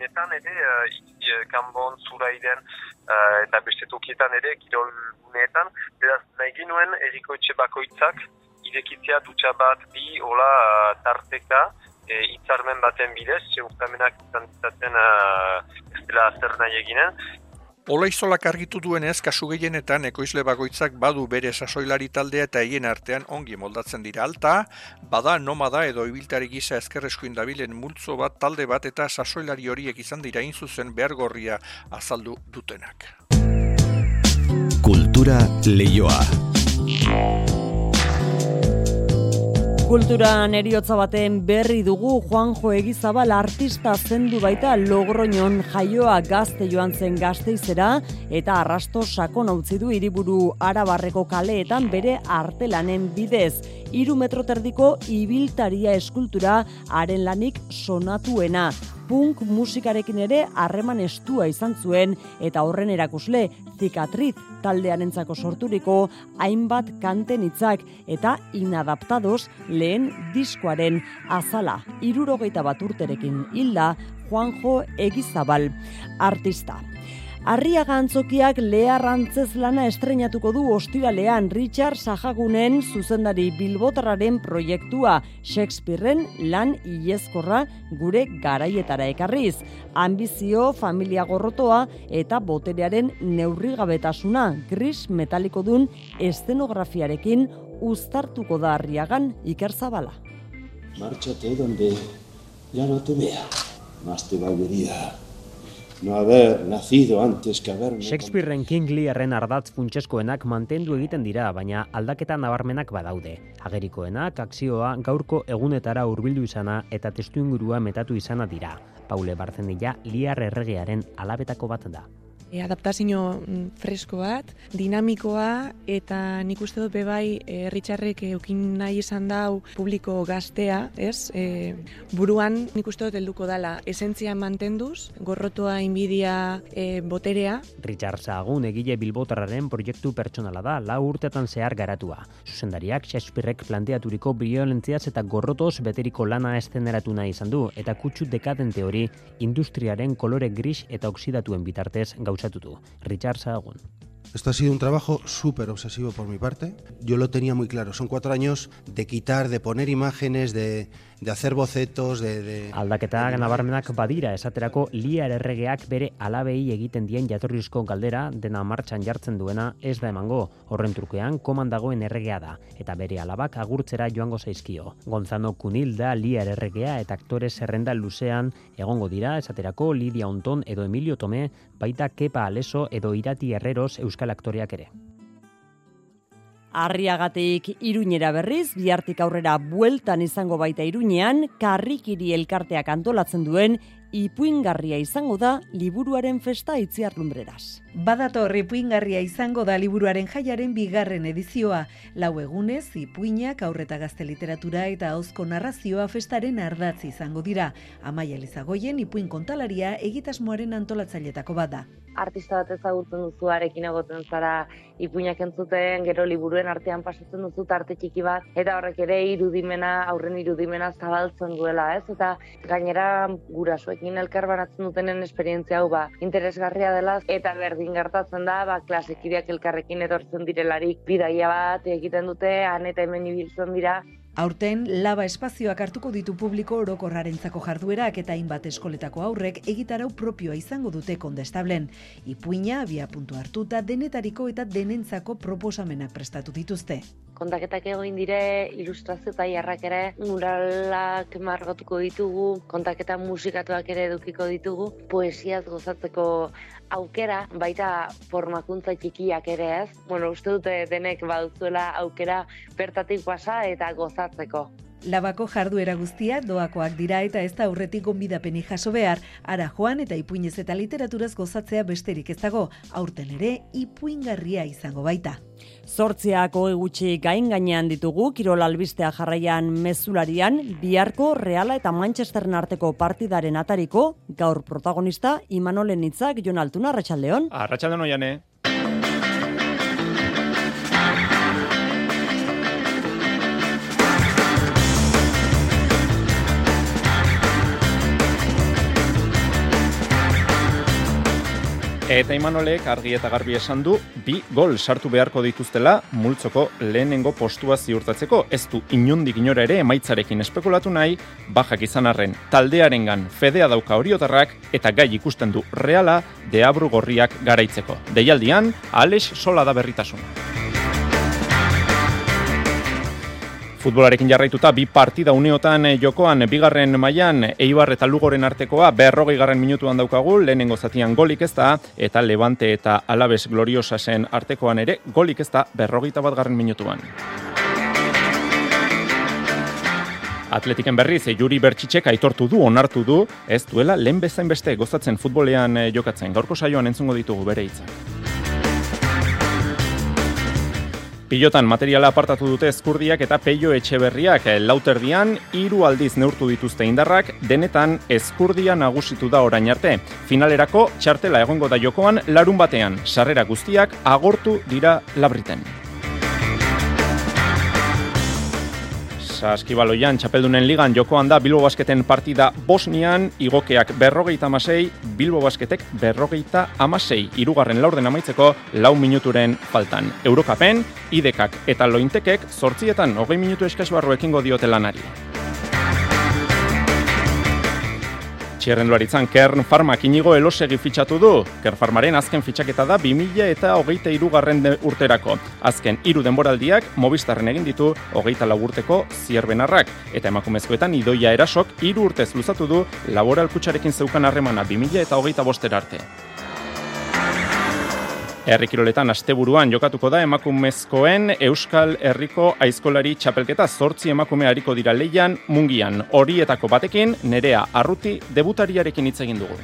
netan ere, uh, kanbon, zurairen uh, eta beste tokietan ere, kirol guneetan, beraz, nahi ginuen eriko etxe bakoitzak, irekitzea dutxa bat bi, hola, uh, tarteka, e, itzarmen baten bidez, txe urtamenak izan dizaten uh, ez dela zer nahi eginen, Olaizolak argitu duenez, kasu gehienetan ekoizle bagoitzak badu bere sasoilari taldea eta hien artean ongi moldatzen dira alta, bada nomada edo ibiltari gisa ezkerreskuin dabilen multzo bat talde bat eta sasoilari horiek izan dira inzuzen behar gorria azaldu dutenak. Kultura leioa. Kulturan eriotza baten berri dugu Juanjo Egizabal artista zendu baita Logroñon jaioa gazte joan zen gazteizera eta arrasto sakon utzi du hiriburu Arabarreko kaleetan bere artelanen bidez. Iru metro terdiko ibiltaria eskultura haren lanik sonatuena punk musikarekin ere harreman estua izan zuen eta horren erakusle zikatriz taldearentzako sorturiko hainbat kanten hitzak eta inadaptados lehen diskoaren azala irurogeita bat urterekin hilda Juanjo Egizabal artista. Arriaga antzokiak leharrantzez lana estrenatuko du ostiralean Richard Sajagunen zuzendari bilbotarraren proiektua Shakespeareen lan ilezkorra gure garaietara ekarriz. Ambizio, familia gorrotoa eta boterearen neurrigabetasuna gris metaliko dun estenografiarekin uztartuko da arriagan Iker Zabala. Marchate donde ya no te vea, más te no haber nacido antes que haber... Shakespearean King Learren ardatz funtseskoenak mantendu egiten dira, baina aldaketa nabarmenak badaude. Agerikoenak, akzioa, gaurko egunetara hurbildu izana eta testu ingurua metatu izana dira. Paule Barzenilla, Liar erregearen alabetako bat da e, adaptazio mm, fresko bat, dinamikoa eta nik uste dut bebai e, eukin nahi izan dau publiko gaztea, ez? E, buruan nik uste dut helduko dala esentzia mantenduz, gorrotoa inbidia e, boterea. Richard Sagun egile bilbotarraren proiektu pertsonala da, lau urtetan zehar garatua. Zuzendariak Shakespearek planteaturiko violentziaz eta gorrotoz beteriko lana esteneratu nahi izan du, eta kutsu dekadente hori industriaren kolore gris eta oksidatuen bitartez gau Richard. Esto ha sido un trabajo súper obsesivo por mi parte. Yo lo tenía muy claro. Son cuatro años de quitar, de poner imágenes, de, de hacer bocetos, de... de Aldaketa de... nabarmenak badira, esaterako liar erregeak bere alabei egiten dien jatorrizko galdera dena martxan jartzen duena ez da emango. Horren trukean komandagoen erregea da, eta bere alabak agurtzera joango zaizkio. Gonzano Kunil da liar erregea eta aktore zerrenda luzean egongo dira, esaterako Lidia Onton edo Emilio Tome, baita Kepa Aleso edo Irati Herreros euskal aktoreak ere. Arriagatik iruñera berriz, bihartik aurrera bueltan izango baita iruñean, karrikiri elkarteak antolatzen duen, ipuingarria izango da liburuaren festa itziar lumbreras. Badator ipuingarria izango da liburuaren jaiaren bigarren edizioa. Lau egunez, ipuinak aurreta gazte literatura eta hauzko narrazioa festaren ardatzi izango dira. Amaia Lizagoien ipuin kontalaria egitasmoaren antolatzailetako bada. Artista bat ezagutzen duzu arekin egoten zara ipuinak entzuten, gero liburuen artean pasatzen duzu arte txiki bat, eta horrek ere irudimena, aurren irudimena zabaltzen duela, ez? Eta gainera gurasoekin elkar banatzen dutenen esperientzia hau ba, interesgarria dela, eta berdin gertatzen da, ba, klasekideak elkarrekin etortzen direlarik bidaia bat egiten dute, han eta hemen ibiltzen dira, Aurten, laba espazioak hartuko ditu publiko orokorrarentzako jarduerak eta hainbat eskoletako aurrek egitarau propioa izango dute kondestablen. Ipuina, abia puntu hartuta, denetariko eta denentzako proposamenak prestatu dituzte. Kontaketak egoin dire, ilustrazio eta jarrak ere, muralak margotuko ditugu, kontaketa musikatuak ere edukiko ditugu, poesiaz gozatzeko aukera, baita formakuntza txikiak ere ez. Bueno, uste dute denek baduzuela aukera bertatik pasa eta gozatzeko. Labako jarduera guztia doakoak dira eta ez da aurretik gonbidapeni jaso behar, ara joan eta ipuinez eta literaturaz gozatzea besterik ez dago, aurten ere ipuingarria izango baita. Zortziako egutxi gain gainean ditugu, Kirol Albistea jarraian mezularian, biharko Reala eta Manchesteren arteko partidaren atariko, gaur protagonista, Imanolen hitzak Jon Altuna, Arratxaldeon. Arratxaldeon oiane. Eta Imanolek argi eta garbi esan du, bi gol sartu beharko dituztela multzoko lehenengo postua ziurtatzeko. Ez du inundik inora ere emaitzarekin espekulatu nahi, bajak izan arren taldearengan fedea dauka horiotarrak eta gai ikusten du reala deabru gorriak garaitzeko. Deialdian, Alex Sola da berritasuna. Futbolarekin jarraituta bi partida uneotan eh, jokoan bigarren mailan Eibar eta Lugoren artekoa berrogei garren minutuan daukagu, lehenengo zatian golik ez da, eta Levante eta Alabes Gloriosasen artekoan ere golik ez da berrogeita bat garren minutuan. Atletiken berriz, Juri Bertxitxek aitortu du, onartu du, ez duela lehen bezain beste gozatzen futbolean eh, jokatzen. Gaurko saioan entzungo ditugu bere hitzak. Pilotan materiala apartatu dute eskurdiak eta peio etxeberriak lauterdian hiru aldiz neurtu dituzte indarrak, denetan eskurdia nagusitu da orain arte. Finalerako txartela egongo da jokoan larun batean, sarrera guztiak agortu dira labriten. Saskibaloian txapeldunen ligan jokoan da Bilbo Basketen partida Bosnian, igokeak berrogeita amasei, Bilbo Basketek berrogeita amasei, irugarren laurden amaitzeko lau minuturen faltan. Eurokapen, idekak eta lointekek sortzietan hogei minutu eskasbarro ekingo diote lanari. Txirrendularitzan Kern Farmak inigo elosegi fitxatu du. Kern Farmaren azken fitxaketa da 2000 eta hogeita irugarren urterako. Azken hiru denboraldiak mobistarren egin ditu hogeita lagurteko zierbenarrak. Eta emakumezkoetan idoia erasok hiru urtez luzatu du laboral kutsarekin zeukan harremana 2000 eta hogeita boster arte. Herrikiroletan asteburuan jokatuko da emakumezkoen Euskal Herriko Aizkolari txapelketa zortzi emakume hariko dira leian mungian. Horietako batekin nerea arruti debutariarekin hitz egin dugu.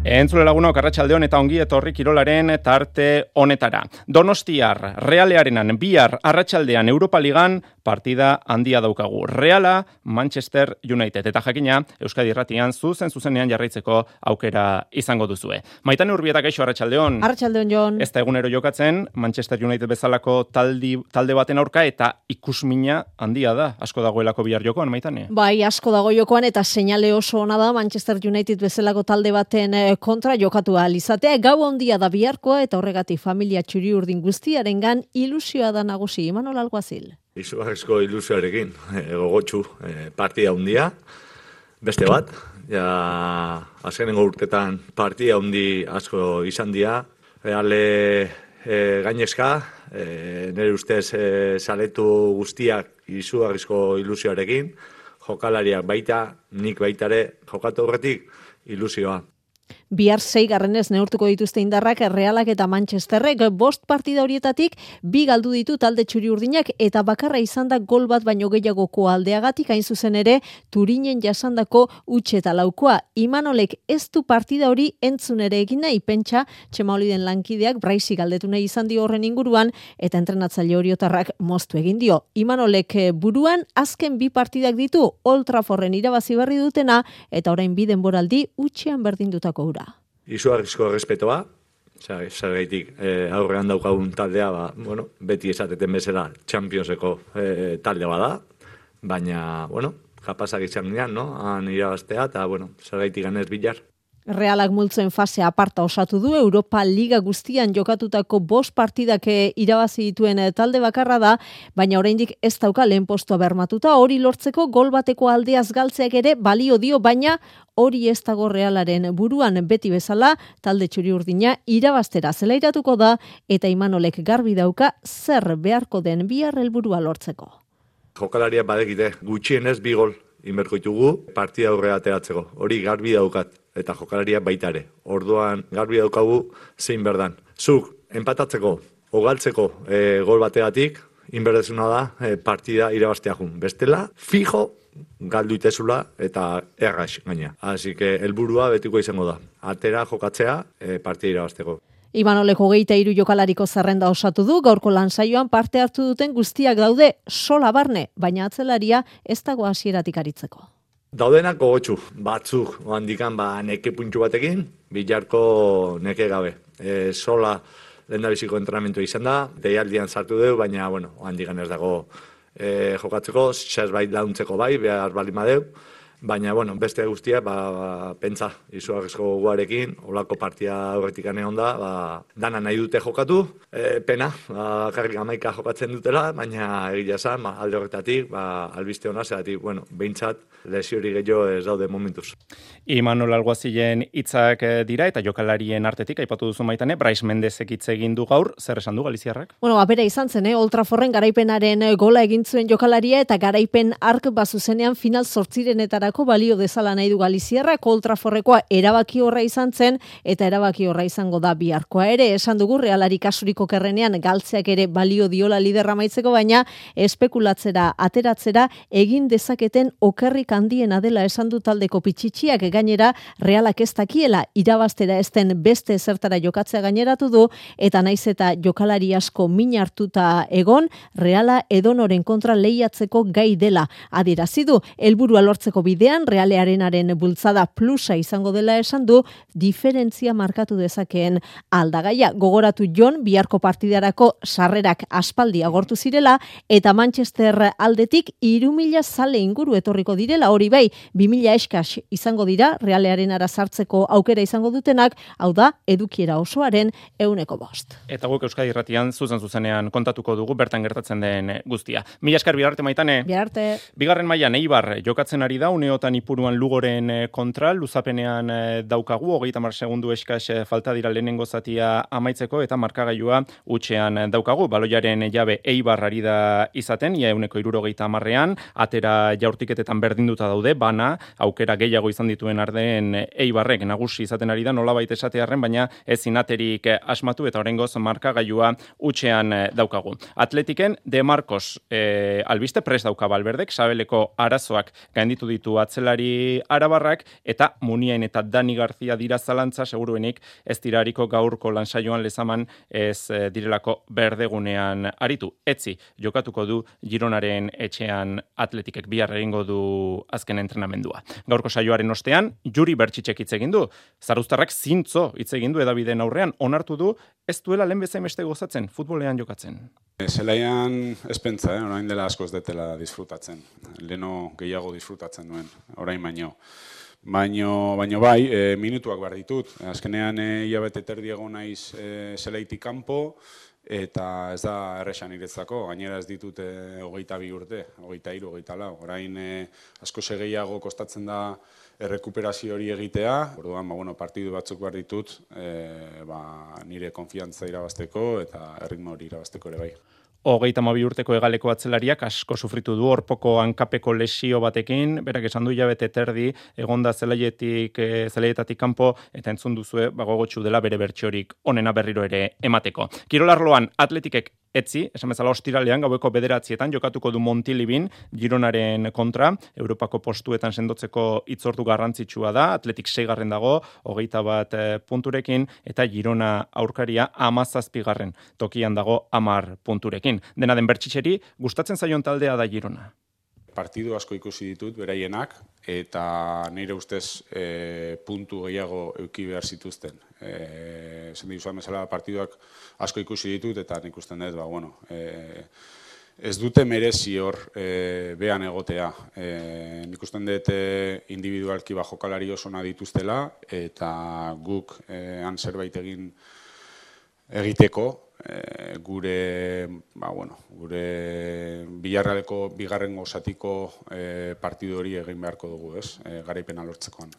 Entzule lagunok, arratsaldeon eta ongi etorri kirolaren tarte honetara. Donostiar, Realearenan, bihar arratsaldean Europa Ligan partida handia daukagu. Reala, Manchester United. Eta jakina, Euskadi Erratian zuzen zuzenean jarraitzeko aukera izango duzue. Maitan urbietak eixo arratsaldeon. Arratsaldeon, Jon. Ez da egunero jokatzen, Manchester United bezalako taldi, talde baten aurka eta ikusmina handia da. Asko dagoelako bihar jokoan, maitane? Bai, asko dago jokoan eta seinale oso ona da Manchester United bezalako talde baten eh, kontra jokatu ahal gau handia da biharkoa eta horregatik familia txuri urdin guztiarengan ilusioa da nagusi. Imanol Alguazil. Izugarrizko ilusioarekin, e, gogotxu e, partida handia, beste bat, ja azkenengo urtetan partida handi asko izan dira, reale e, gainezka, e, nire ustez e, saletu guztiak izugarrizko ilusioarekin, jokalariak baita, nik baitare jokatu horretik ilusioa. Bihar garrenez neurtuko dituzte indarrak Realak eta Manchesterrek bost partida horietatik bi galdu ditu talde txuri urdinak eta bakarra izan da gol bat baino gehiagoko aldeagatik hain zuzen ere Turinen jasandako utxe eta laukoa. Imanolek ez du partida hori entzun ere egin nahi pentsa txemaoliden lankideak braisi galdetu nahi izan dio horren inguruan eta entrenatzaile horiotarrak moztu egin dio. Imanolek buruan azken bi partidak ditu Old Trafforden irabazi berri dutena eta orain bi denboraldi utxean berdindutako ura. Izugarrizko respetoa, zer gaitik e, aurrean daukagun taldea, ba, bueno, beti esateten bezala Championseko e, talde bada, baina, bueno, kapazak izan gian, no? Han irabaztea, eta, bueno, zer gaitik ganez bilar. Realak multzen fase aparta osatu du Europa Liga guztian jokatutako bost partidak eh, irabazi dituen eh, talde bakarra da, baina oraindik ez dauka lehen postua bermatuta, hori lortzeko gol bateko aldeaz galtzeak ere balio dio, baina hori ez dago Realaren buruan. Beti bezala, talde txuri urdina irabaztera zelairatuko da, eta imanolek garbi dauka zer beharko den bihar helburua lortzeko. Jokalaria badegite, gutxienez bi gol inberkoitugu partida aurre ateratzeko. Hori garbi daukat eta jokalaria baita ere. Orduan garbi daukagu zein berdan. Zuk enpatatzeko, ogaltzeko e, gol bategatik, inberdezuna da e, partida irabaztea jun. Bestela, fijo galdu itezula eta errax gaina. Así que helburua betiko izango da. Atera jokatzea e, partida irabazteko. Imanoleko geita iru jokalariko zerrenda osatu du, gaurko lansaioan parte hartu duten guztiak daude sola barne, baina atzelaria ez dago hasieratik aritzeko. Daudenak gogotxu, batzuk, handikan ba, neke puntxu batekin, bilarko neke gabe. E, sola lehen da biziko entrenamentu izan da, deialdian sartu dugu, baina, bueno, handikan ez dago e, jokatzeko, zerbait launtzeko bai, behar bali madeu, baina, bueno, beste guztia, ba, ba pentsa, izugarrizko guarekin, olako partia horretik egon da, ba, dana nahi dute jokatu, e, pena, ba, karrik amaika jokatzen dutela, baina egia zan, ba, alde horretatik, ba, albiste hona, zeratik, bueno, behintzat, lesiori gehiago ez daude momentuz. Imanol Alguazilen hitzak eh, dira eta jokalarien artetik aipatu duzu maitane, Brais Mendezek hitz egin du gaur, zer esan du Galiziarrak? Bueno, apera izan zen, eh? Oltraforren garaipenaren eh, gola egin zuen jokalaria eta garaipen ark bazuzenean final sortzirenetarako balio dezala nahi du Galiziarrak, Oltraforrekoa erabaki horra izan zen eta erabaki horra izango da biharkoa ere, esan dugu realari kasuriko kerrenean galtzeak ere balio diola liderra maitzeko, baina espekulatzera, ateratzera, egin dezaketen okerrik handiena dela esan du taldeko pitxitsiak gainera realak ez dakiela irabaztera ezten beste zertara jokatzea gaineratu du eta naiz eta jokalari asko min hartuta egon reala edonoren kontra lehiatzeko gai dela. Adierazi du helburua lortzeko bidean realearenaren bultzada plusa izango dela esan du diferentzia markatu dezakeen aldagaia gogoratu Jon biharko partidarako sarrerak aspaldi agortu zirela eta Manchester aldetik 3000 zale inguru etorriko direla hori bai, 2000 eskas izango dira, realearen ara sartzeko aukera izango dutenak, hau da, edukiera osoaren euneko bost. Eta guk Euskadi Irratian zuzen zuzenean kontatuko dugu bertan gertatzen den guztia. Mila eskar biarte maitane. Biarte. Bigarren mailan Eibar jokatzen ari da uneotan ipuruan lugoren eh, kontra, luzapenean eh, daukagu, hogeita mar segundu eskas eh, falta dira lehenengo zatia amaitzeko eta markagailua utxean daukagu. Baloiaren jabe Eibar ari da izaten, ia euneko irurogeita marrean, atera jaurtiketetan berdin berdinduta daude, bana, aukera gehiago izan dituen ardeen eibarrek nagusi izaten ari da, nola baita esatearen, baina ez zinaterik asmatu eta horrengoz markagailua utxean daukagu. Atletiken, De Marcos e, albiste pres dauka balberdek, sabeleko arazoak gainditu ditu atzelari arabarrak, eta Muniain eta Dani Garzia dira zalantza, seguruenik ez dirariko gaurko lansaioan lezaman ez e, direlako berdegunean aritu. Etzi, jokatuko du Gironaren etxean atletikek bihar egingo du azken entrenamendua. Gaurko saioaren ostean, juri bertxitxek hitz egin du. Zaruztarrak zintzo hitz egin du edabideen aurrean, onartu du, ez duela lehen bezain beste gozatzen, futbolean jokatzen. Zelaian ez pentsa, eh? orain dela asko ez detela disfrutatzen. Leno gehiago disfrutatzen duen, orain baino. Baino, baino bai, e, minutuak behar ditut. Azkenean, e, hilabete terdiago naiz e, zelaitik kanpo, eta ez da erresan iretzako, gainera ez ditut hogeita bi urte, hogeita iru, hogeita lau. Orain e, asko segeiago kostatzen da errekuperazio hori egitea, orduan ba, bueno, partidu batzuk behar ditut e, ba, nire konfiantza irabazteko eta erritmo hori irabazteko ere bai. Hogeita mabi urteko egaleko atzelariak asko sufritu du orpoko hankapeko lesio batekin, berak esan du jabete terdi, egonda zelaietik, e, zelaietatik kanpo, eta entzun duzue, bagogotxu dela bere bertxorik onena berriro ere emateko. Kirolarloan atletikek etzi, esan bezala ostiralean, gaueko bederatzietan, jokatuko du Montilibin, Gironaren kontra, Europako postuetan sendotzeko itzordu garrantzitsua da, atletik seigarren dago, hogeita bat e, punturekin, eta Girona aurkaria amazazpigarren tokian dago amar punturekin. Dena den bertxitxeri, gustatzen zaion taldea da Girona. Partidu asko ikusi ditut, beraienak, eta nire ustez e, puntu gehiago euki behar zituzten. E, Zen diguzuan bezala partiduak asko ikusi ditut, eta nik usten dut, ba, bueno, e, ez dute merezi hor e, behan egotea. E, nik usten dut e, individualki ba jokalari oso dituztela, eta guk e, han zerbait egin egiteko, e, gure ba, bueno, gure bigarren osatiko e, partidu hori egin beharko dugu, ez? E, garaipena lortzekoan.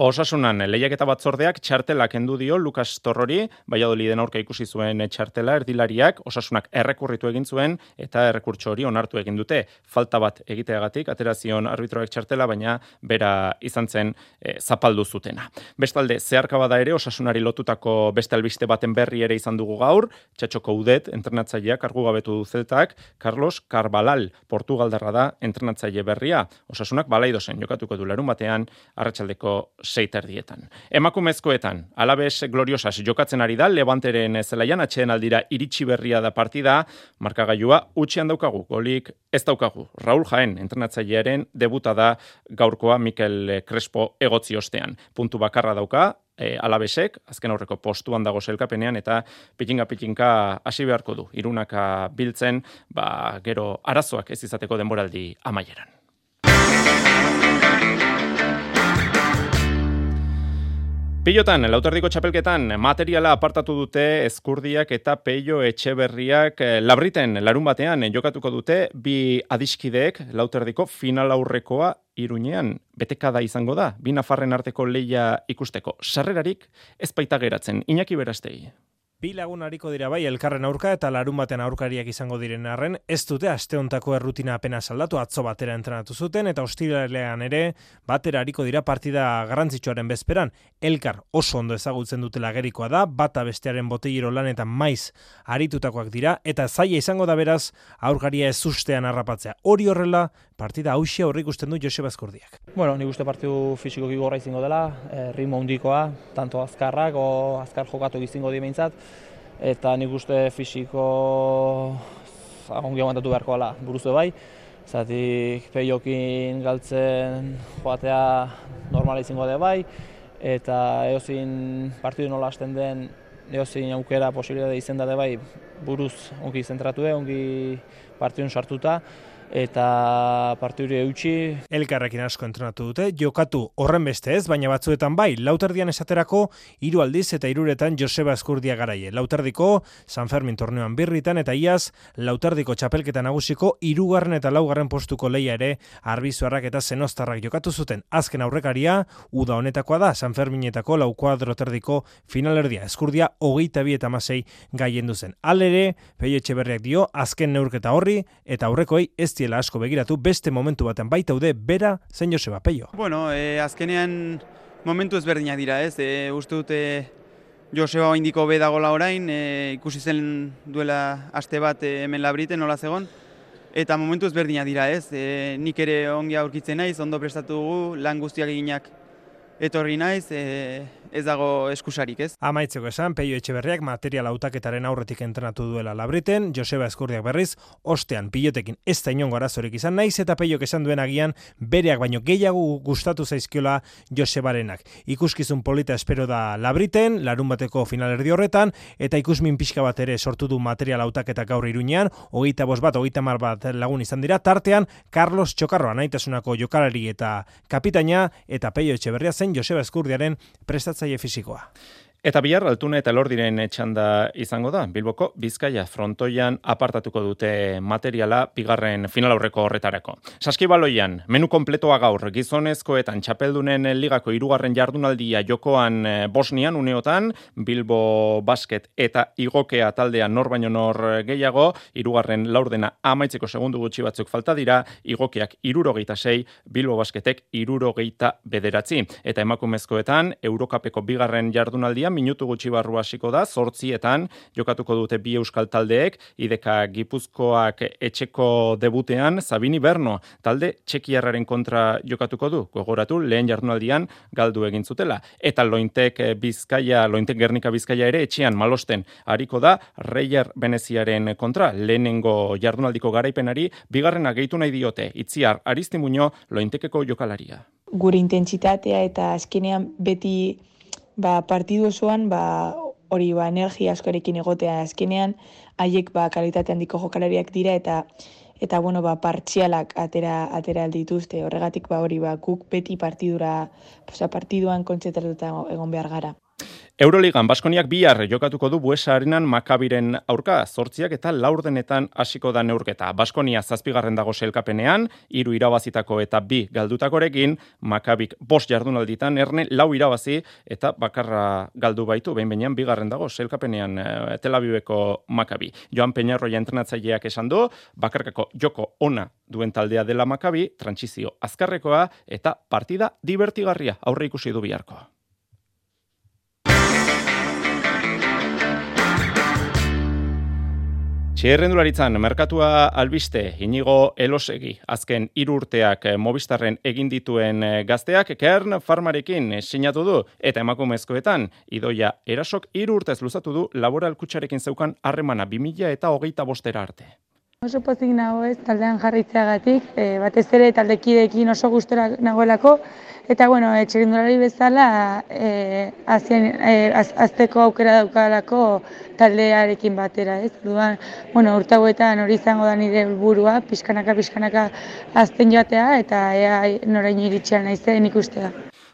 Osasunan lehiak eta batzordeak txartela kendu dio Lukas Torrori, Valladoliden aurka ikusi zuen txartela erdilariak, osasunak errekurritu egin zuen eta errekurtso hori onartu egin dute. Falta bat egiteagatik aterazion arbitroak txartela, baina bera izan zen e, zapaldu zutena. Bestalde, zeharka bada ere osasunari lotutako beste albiste baten berri ere izan dugu gaur, txatxoko udet entrenatzaileak argu gabetu du zeltak, Carlos Carbalal, Portugaldarra da entrenatzaile berria. Osasunak balaidozen jokatuko du larun batean, arratsaldeko seiterdietan. Emakumezkoetan, alabez gloriosas jokatzen ari da, levanteren zelaian, atxeen aldira iritsi berria da partida, markagailua utxean daukagu, golik ez daukagu. Raul Jaen, entrenatzailearen debuta da gaurkoa Mikel Crespo egotzi ostean. Puntu bakarra dauka, e, alabesek, azken aurreko postuan dago zelkapenean, eta pitinga-pitinka hasi beharko du. Irunaka biltzen, ba, gero arazoak ez izateko denboraldi amaieran. Pilotan, lauterdiko txapelketan, materiala apartatu dute eskurdiak eta peio etxeberriak eh, labriten larun batean jokatuko dute bi adiskideek lauterdiko final aurrekoa iruñean betekada izango da, bi nafarren arteko leia ikusteko. Sarrerarik ez baita geratzen, inaki berastei. Bi lagun hariko dira bai elkarren aurka eta larun baten aurkariak izango diren arren, ez dute asteontako errutina apena saldatu atzo batera entrenatu zuten eta hostilalean ere batera hariko dira partida garrantzitsuaren bezperan. Elkar oso ondo ezagutzen dutela gerikoa da, bata bestearen botellero lan eta maiz aritutakoak dira eta zaila izango da beraz aurkaria ez ustean harrapatzea. Hori horrela, partida hausia horrik usten du Joseba Eskordiak. Bueno, nik uste partidu fizikoki gorra izango dela, eh, ritmo hundikoa, tanto azkarrak o azkar jokatu izango di eta nik uste fisiko ongi aguantatu beharko ala buruzue bai. Zatik peiokin galtzen joatea normala izango da bai, eta eozin partidu nola hasten den eozin aukera posibilitatea izen da bai buruz ongi zentratu ongi partidun sartuta, eta partiduri eutxi. Elkarrekin asko entrenatu dute, jokatu horren beste ez, baina batzuetan bai, lauterdian esaterako hiru aldiz eta hiruretan Joseba Eskurdia garaie. Lauterdiko San Fermin torneoan birritan eta iaz lauterdiko txapelketa nagusiko hirugarren eta laugarren postuko leia ere arbizuarrak eta zenostarrak jokatu zuten. Azken aurrekaria, uda honetakoa da San Ferminetako lau kuadroterdiko finalerdia. Eskurdia hogeita bi eta masei gaien duzen. Alere, peio etxe dio, azken neurketa horri eta aurrekoi ez ziela asko begiratu beste momentu baten baitaude bera zein Joseba Peio. Bueno, e, azkenean momentu ezberdinak dira, ez? E, uste dute Joseba indiko be dagola orain, e, ikusi zen duela aste bat e, hemen labriten nola zegon. Eta momentu ezberdinak dira, ez? E, nik ere ongi aurkitzen naiz, ondo prestatu dugu, lan guztiak eginak etorri naiz, e, ez dago eskusarik, ez? Amaitzeko esan, Peio Etxeberriak material autaketaren aurretik entrenatu duela labriten, Joseba Eskurdiak berriz, ostean pilotekin ez da inongo arazorik izan naiz eta Peio esan duen agian bereak baino gehiago gustatu zaizkiola Josebarenak. Ikuskizun polita espero da labriten, larun bateko finalerdi horretan, eta ikusmin pixka bat ere sortu du material autaketa gaur irunean, hogeita bos bat, hogeita mar bat lagun izan dira, tartean Carlos Txokarroa naitasunako jokalari eta kapitaina, eta Peio Etxeberria zen Joseba Eskurdiaren prestatzaile fisikoa. Eta bihar altuna eta lordiren txanda izango da, Bilboko Bizkaia frontoian apartatuko dute materiala bigarren final aurreko horretarako. Saskibaloian, menu kompletoa gaur, gizonezkoetan txapeldunen ligako irugarren jardunaldia jokoan eh, Bosnian uneotan, Bilbo Basket eta igokea taldean nor baino nor gehiago, irugarren laurdena amaitzeko segundu gutxi batzuk falta dira, igokeak irurogeita sei, Bilbo Basketek irurogeita bederatzi. Eta emakumezkoetan, Eurokapeko bigarren jardunaldia minutu gutxi barru hasiko da, zortzietan jokatuko dute bi euskal taldeek, ideka gipuzkoak etxeko debutean, Sabini Berno talde txekiarraren kontra jokatuko du, gogoratu lehen jardunaldian galdu egin zutela. Eta lointek bizkaia, lointek gernika bizkaia ere etxean malosten hariko da, Reier Beneziaren kontra, lehenengo jardunaldiko garaipenari, bigarrena gehitu nahi diote, itziar aristimuño lointekeko jokalaria. Gure intentsitatea eta azkenean beti ba, partidu osoan ba, hori ba, energia askorekin egotea azkenean, haiek ba, kalitate handiko jokalariak dira eta eta bueno, ba, partzialak atera, atera aldituzte. Horregatik ba, hori ba, guk beti partidura, posa, partiduan kontzetratuta egon behar gara. Euroligan Baskoniak bihar jokatuko du Buesa Arenan Makabiren aurka zortziak eta laurdenetan hasiko da neurketa. Baskonia zazpigarren dago selkapenean, hiru irabazitako eta bi galdutakorekin, Makabik bost jardunalditan erne lau irabazi eta bakarra galdu baitu, behin behinean bigarren dago selkapenean e, Tel Aviveko Makabi. Joan Peñarroia entrenatzaileak esan du, bakarkako joko ona duen taldea dela Makabi, trantsizio azkarrekoa eta partida divertigarria aurre ikusi du biharko. Txerrendularitzan, merkatua albiste, inigo elosegi, azken irurteak eh, mobistarren egin dituen eh, gazteak, kern farmarekin sinatu du, eta emakumezkoetan, idoia erasok irurtez luzatu du laboral kutsarekin zeukan harremana 2000 eta hogeita bostera arte. Oso pozik nago ez, taldean jarritzeagatik, e, batez ere taldekideekin oso gustora nagoelako, Eta, bueno, etxerindulari bezala, e, azien, e, azteko aukera daukalako taldearekin batera, ez? Duan, bueno, urtauetan hori izango da nire burua, pixkanaka, pixkanaka azten joatea, eta ea noraino iritxean naizen ikustea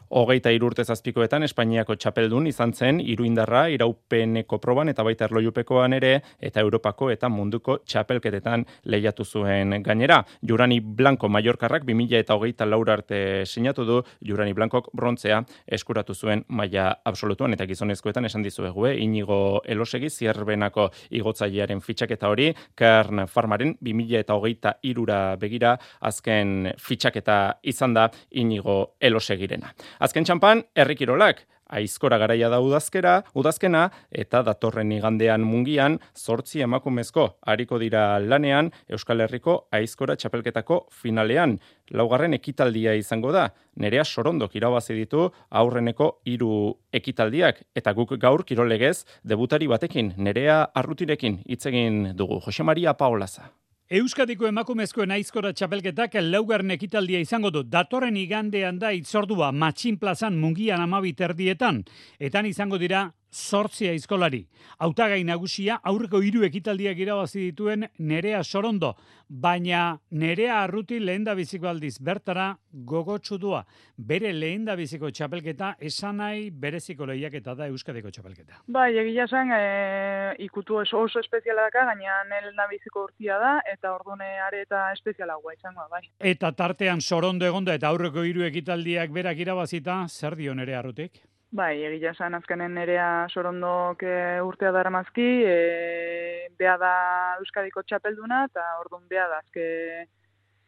hogeita irurte zazpikoetan Espainiako txapeldun izan zen iruindarra iraupeneko proban eta baita erloiupekoan ere eta Europako eta munduko txapelketetan lehiatu zuen gainera. Jurani Blanco Mallorcarrak 2000 eta hogeita laura arte sinatu du, Jurani Blancok brontzea eskuratu zuen maila absolutuan eta gizonezkoetan esan dizu egue, inigo elosegi zierbenako igotzailearen fitxaketa hori, Kern Farmaren 2000 eta hogeita irura begira azken fitxaketa izan da inigo elosegirena. Azken txampan, errikirolak, aizkora garaia da udazkera, udazkena, eta datorren igandean mungian, sortzi emakumezko, hariko dira lanean, Euskal Herriko aizkora txapelketako finalean. Laugarren ekitaldia izango da, nerea sorondok irabazi ditu aurreneko hiru ekitaldiak, eta guk gaur kirolegez debutari batekin, nerea arrutirekin hitz egin dugu. Jose Maria Paolaza. Euskadiko emakumezkoen aizkora txapelketak laugarren ekitaldia izango du. Datorren igandean da itzordua matxin plazan mungian amabiterdietan. Etan izango dira sortzia izkolari. Hautagai nagusia aurreko hiru ekitaldiak irabazi dituen Nerea Sorondo, baina Nerea Arruti lehen da biziko aldiz bertara gogotsu dua. Bere lehen da biziko txapelketa esanai bereziko lehiaketa da Euskadiko txapelketa. Bai, egia zen, e, ikutu oso, espeziala daka, gaina nel da biziko urtia da, eta ordune are eta espeziala gua izango, bai. Eta tartean Sorondo egonda eta aurreko hiru ekitaldiak berak irabazita, zer dio Nerea Arrutik? Bai, egia esan azkenen nerea sorondok e, urtea dara mazki, e, bea da Euskadiko txapelduna, eta orduan bea da azke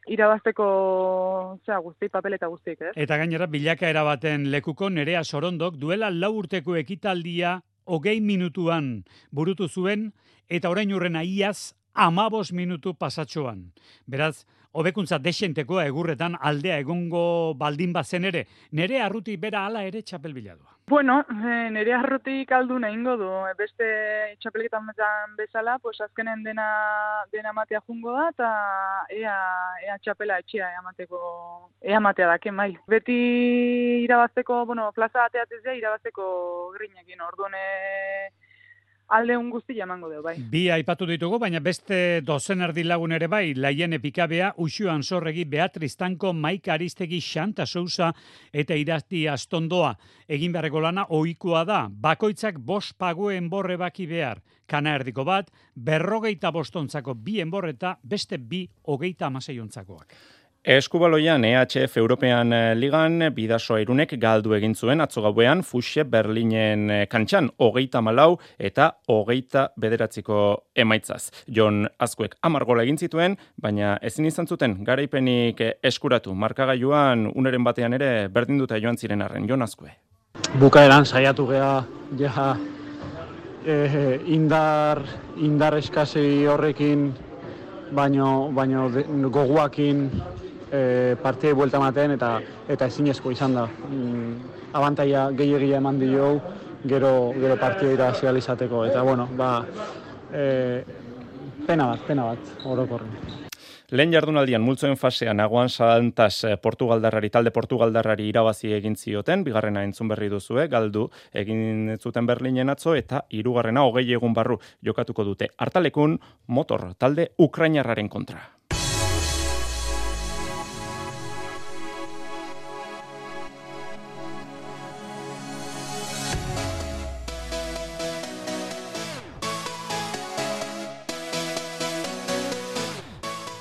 irabazteko zera, guzti, papel eta guztik, ez? Eta gainera, bilaka erabaten lekuko nerea sorondok duela lau urteko ekitaldia hogei minutuan burutu zuen, eta orain urrena iaz amabos minutu pasatxoan. Beraz, hobekuntza desentekoa egurretan aldea egongo baldin bazen ere, nere arruti bera ala ere txapel biladua. Bueno, eh, nere arruti kaldu nahi ingo du, beste txapelketan bezala, pues azkenen dena, dena matea jungo da, eta ea, ea txapela etxea eamateko, eamatea dake mai. Beti irabazteko, bueno, plaza bateatzea irabazteko grinekin, orduan, eh, alde un guzti emango dugu, bai. Bi aipatu ditugu, baina beste dozen erdi lagun ere bai, laien epikabea, usuan zorregi Beatriz Tanko, Maika Aristegi, Xanta Sousa eta Irati Astondoa. Egin beharreko lana ohikoa da, bakoitzak bost pagoen borre baki behar. Kana erdiko bat, berrogeita bostontzako bi enborreta, beste bi hogeita amaseiontzakoak. Eskubaloian EHF European eh, Ligan bidaso irunek galdu egin zuen atzo gauean Fuxe Berlinen eh, kantxan hogeita malau eta hogeita bederatziko emaitzaz. Jon Azkuek amargola egin zituen, baina ezin izan zuten garaipenik eh, eskuratu markagailuan uneren batean ere berdin dute joan ziren arren. Jon Azkue. Bukaeran saiatu gea ja eh, indar, indar eskasi horrekin baino, baino goguakin e, partiai buelta ematen eta eta ezinezko izan da. Mm, abantaia gehiagia eman dio gero, gero partia ira izateko. Eta bueno, ba, e, pena bat, pena bat, orokorren. Lehen jardunaldian multzoen fasean aguan salantaz eh, Portugaldarrari, talde Portugaldarrari irabazi egin zioten, bigarrena entzun berri duzue, galdu egin zuten Berlinen atzo, eta hirugarrena hogei egun barru jokatuko dute. Artalekun motor talde Ukrainarraren kontra.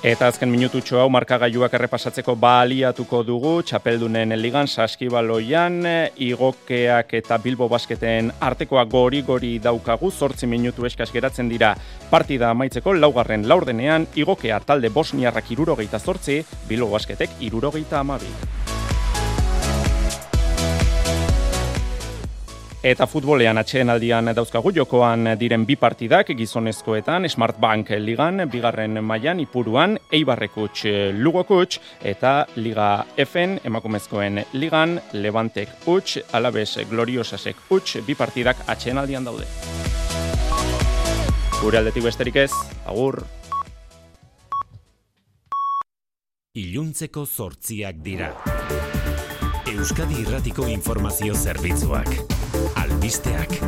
Eta azken minututxo hau markagailuak errepasatzeko baliatuko dugu txapeldunen ligan saskibaloian igokeak eta Bilbo Basketen artekoa gori gori daukagu 8 minutu eskas geratzen dira. Partida amaitzeko laugarren laurdenean igokea talde Bosniarrak 78, Bilbo Basketek 72. Eta futbolean atxeen aldian dauzkagu jokoan diren bi partidak gizonezkoetan Smartbank ligan, bigarren mailan ipuruan, Eibarrekuts Lugokuts eta Liga Fn emakumezkoen ligan, Levantek Uts, Alabez Gloriosasek Uts, bi partidak atxeen aldian daude. Gure aldetik besterik ez, agur. Iluntzeko zortziak dira. Euskadi Irratiko Informazio Zerbitzuak albisteak.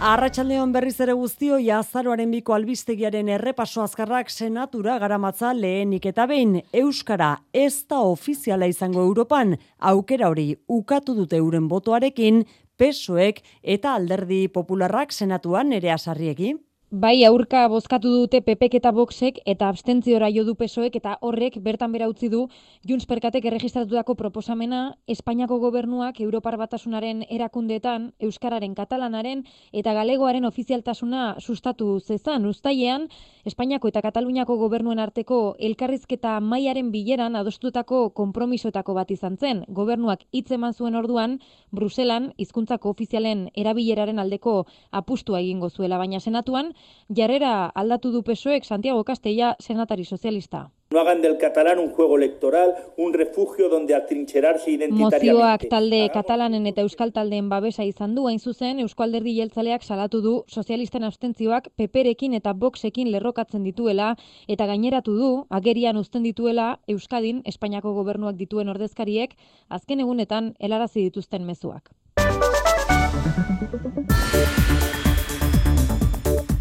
Arratxaldeon berriz ere guztio, jazaroaren biko albistegiaren errepaso azkarrak senatura garamatza lehenik eta behin. Euskara ez da ofiziala izango Europan, aukera hori ukatu dute euren botoarekin, pesoek eta alderdi popularrak senatuan ere asarriekin. Bai, aurka bozkatu dute PPek eta Voxek eta abstentziora jo du PSOek eta horrek bertan bera utzi du Junts Perkatek erregistratutako proposamena Espainiako gobernuak Europar Batasunaren erakundeetan euskararen katalanaren eta galegoaren ofizialtasuna sustatu zezan ustailean Espainiako eta Kataluniako gobernuen arteko elkarrizketa mailaren bileran adostutako konpromisoetako bat izan zen. Gobernuak hitz eman zuen orduan Bruselan hizkuntzako ofizialen erabileraren aldeko apustua egingo zuela baina senatuan jarrera aldatu du pesoek Santiago Castella, senatari sozialista. No hagan del catalán un juego electoral, un refugio donde atrincherarse identitariamente. Mozioak talde katalanen eta euskal taldeen babesa izan du, hain zuzen, Euskalderdi jeltzaleak salatu du sozialisten abstentzioak peperekin eta boxekin lerrokatzen dituela, eta gaineratu du, agerian uzten dituela, Euskadin, Espainiako gobernuak dituen ordezkariek, azken egunetan helarazi dituzten mezuak.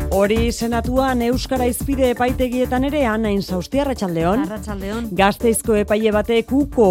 Hori senatuan Euskara izpide epaitegietan ere anain zausti arratsaldeon. Arratsaldeon. Gazteizko epaile batek uko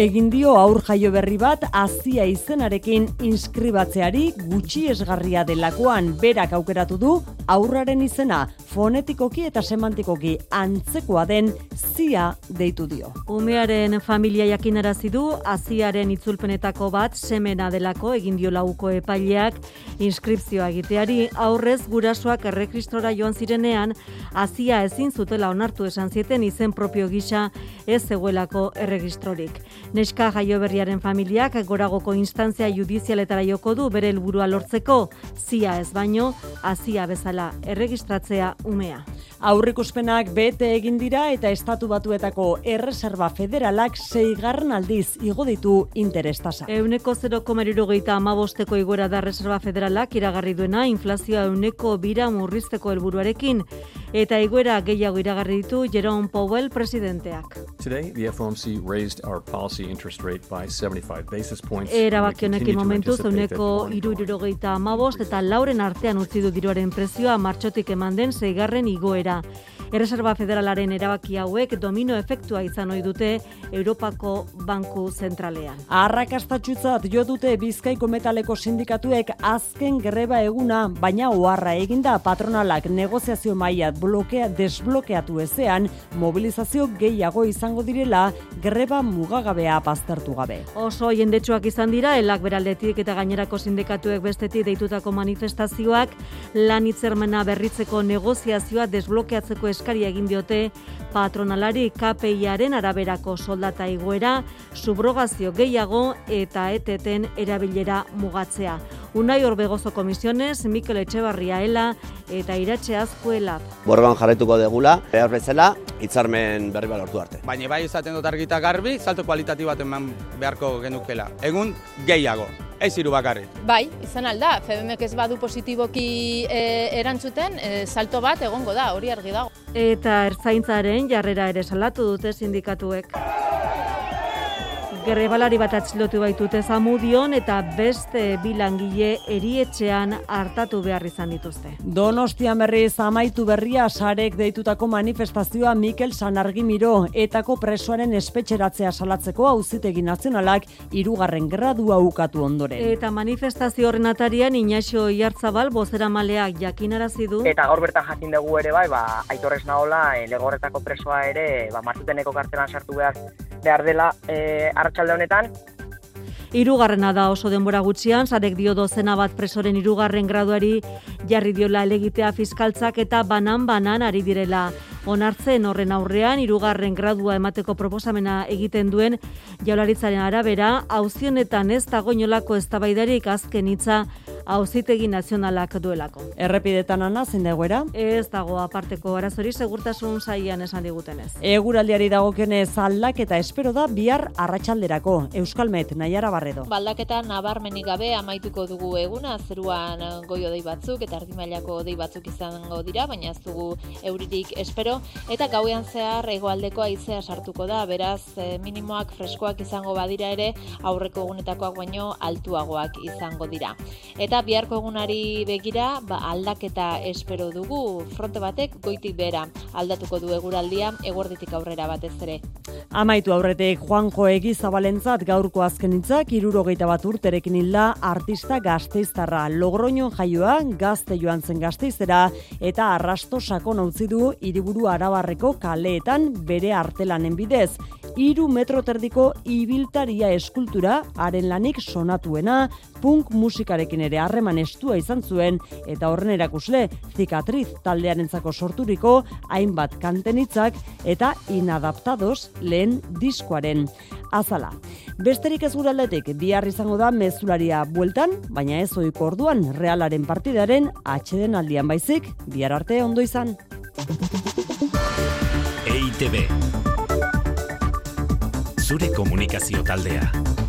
egin dio aur jaio berri bat azia izenarekin inskribatzeari gutxi esgarria delakoan berak aukeratu du aurraren izena fonetikoki eta semantikoki antzekoa den zia deitu dio. Umearen familia jakinarazi du aziaren itzulpenetako bat semena delako egin dio lauko epaileak inskripzioa egiteari aurrez gurasoak errekristora joan zirenean, azia ezin zutela onartu esan zieten izen propio gisa ez zegoelako erregistrorik. Neska jaioberriaren familiak goragoko instantzia judizialetara joko du bere helburua lortzeko, zia ez baino, azia bezala erregistratzea umea. Aurrikuspenak bete egin dira eta estatu batuetako erreserba federalak zeigarren aldiz igo ditu interestasa. Euneko 0,irurogeita amabosteko igora da reserva federalak iragarri duena inflazioa euneko bira murrizteko helburuarekin eta egoera gehiago iragarri ditu Jerome Powell presidenteak. Today, the FOMC raised our policy interest rate by 75 basis points. Erabaki honekin momentu zeuneko iruirurogeita amabost eta lauren artean utzi du diruaren prezioa martxotik eman den zeigarren igoera. Erreserba Federalaren erabaki hauek domino efektua izan ohi dute Europako Banku Zentralean. Arrakastatxutzat jo dute Bizkaiko metaleko sindikatuek azken greba eguna, baina oharra eginda patronalak negoziazio maila blokea desblokeatu ezean, mobilizazio gehiago izango direla greba mugagabea baztertu gabe. Oso jendetsuak izan dira, elak beraldetik eta gainerako sindikatuek bestetik deitutako manifestazioak, lan hitzermena berritzeko negoziazioa desblokeatzeko eskaria egin diote patronalari KPIaren araberako soldata igoera, subrogazio gehiago eta eteten erabilera mugatzea. Unai Orbegozo Komisiones, Mikel Etxebarria Ela eta Iratxe Azkuela. Borban jarretuko degula, behar bezala, hitzarmen berri bat lortu arte. Baina bai izaten dut argita garbi, salto kualitati bat eman beharko genukela. Egun gehiago, ez hiru bakarrik. Bai, izan alda, FBMek ez badu positiboki e, erantzuten, e, salto bat egongo da, hori argi dago. Eta ertzaintzaren jarrera ere salatu dute sindikatuek. Grebalari bat atxilotu baitute zamudion eta beste bilangile erietxean hartatu behar izan dituzte. Donostian berriz amaitu berria sarek deitutako manifestazioa Mikel Sanargimiro etako presoaren espetxeratzea salatzeko auzitegi nazionalak irugarren gradua ukatu ondoren. Eta manifestazio horren atarian Inaxio Iartzabal bozera maleak jakinarazi du. Eta gaur bertan jakin dugu ere bai, ba, aitorrez nahola, e, legorretako presoa ere, ba, martuteneko kartelan sartu behar behar dela e, arratsalde honetan. Hirugarrena da oso denbora gutxian, sarek dio dozena bat presoren hirugarren graduari jarri diola elegitea fiskaltzak eta banan-banan ari direla. Onartzen horren aurrean, hirugarren gradua emateko proposamena egiten duen jaularitzaren arabera, hauzionetan ez dago inolako eztabaidarik azken hitza auzitegi nazionalak duelako. Errepidetan ana zein dagoera? Ez dago aparteko arazori segurtasun saian esan digutenez. Eguraldiari dagokionez aldaketa espero da bihar arratsalderako. Euskalmet Naiara Barredo. Baldaketa nabarmenik gabe amaituko dugu eguna zeruan goio dei batzuk eta erdimailako dei batzuk izango dira, baina ez dugu euririk espero eta gauean zehar hegoaldeko haizea sartuko da, beraz eh, minimoak freskoak izango badira ere aurreko egunetakoak baino altuagoak izango dira. Eta biharko egunari begira, ba, aldaketa espero dugu fronte batek goitik bera aldatuko du eguraldia eguerditik aurrera batez ere. Amaitu aurretek Juanjo Egizabalentzat gaurko azken hitzak 71 bat urterekin hilda artista gazteiztarra Logroñon jaioa gazte joan zen gazteizera eta arrasto sakon utzi du hiriburu arabarreko kaleetan bere artelanen bidez. Iru metro terdiko ibiltaria eskultura haren lanik sonatuena, punk musikarekin ere harreman estua izan zuen eta horren erakusle zikatriz taldearentzako sorturiko hainbat kantenitzak eta inadaptados lehen diskoaren azala. Besterik ez guraldetik bihar izango da mezularia bueltan, baina ez oiko orduan realaren partidaren atxeden aldian baizik, bihar arte ondo izan. EITB Zure komunikazio taldea.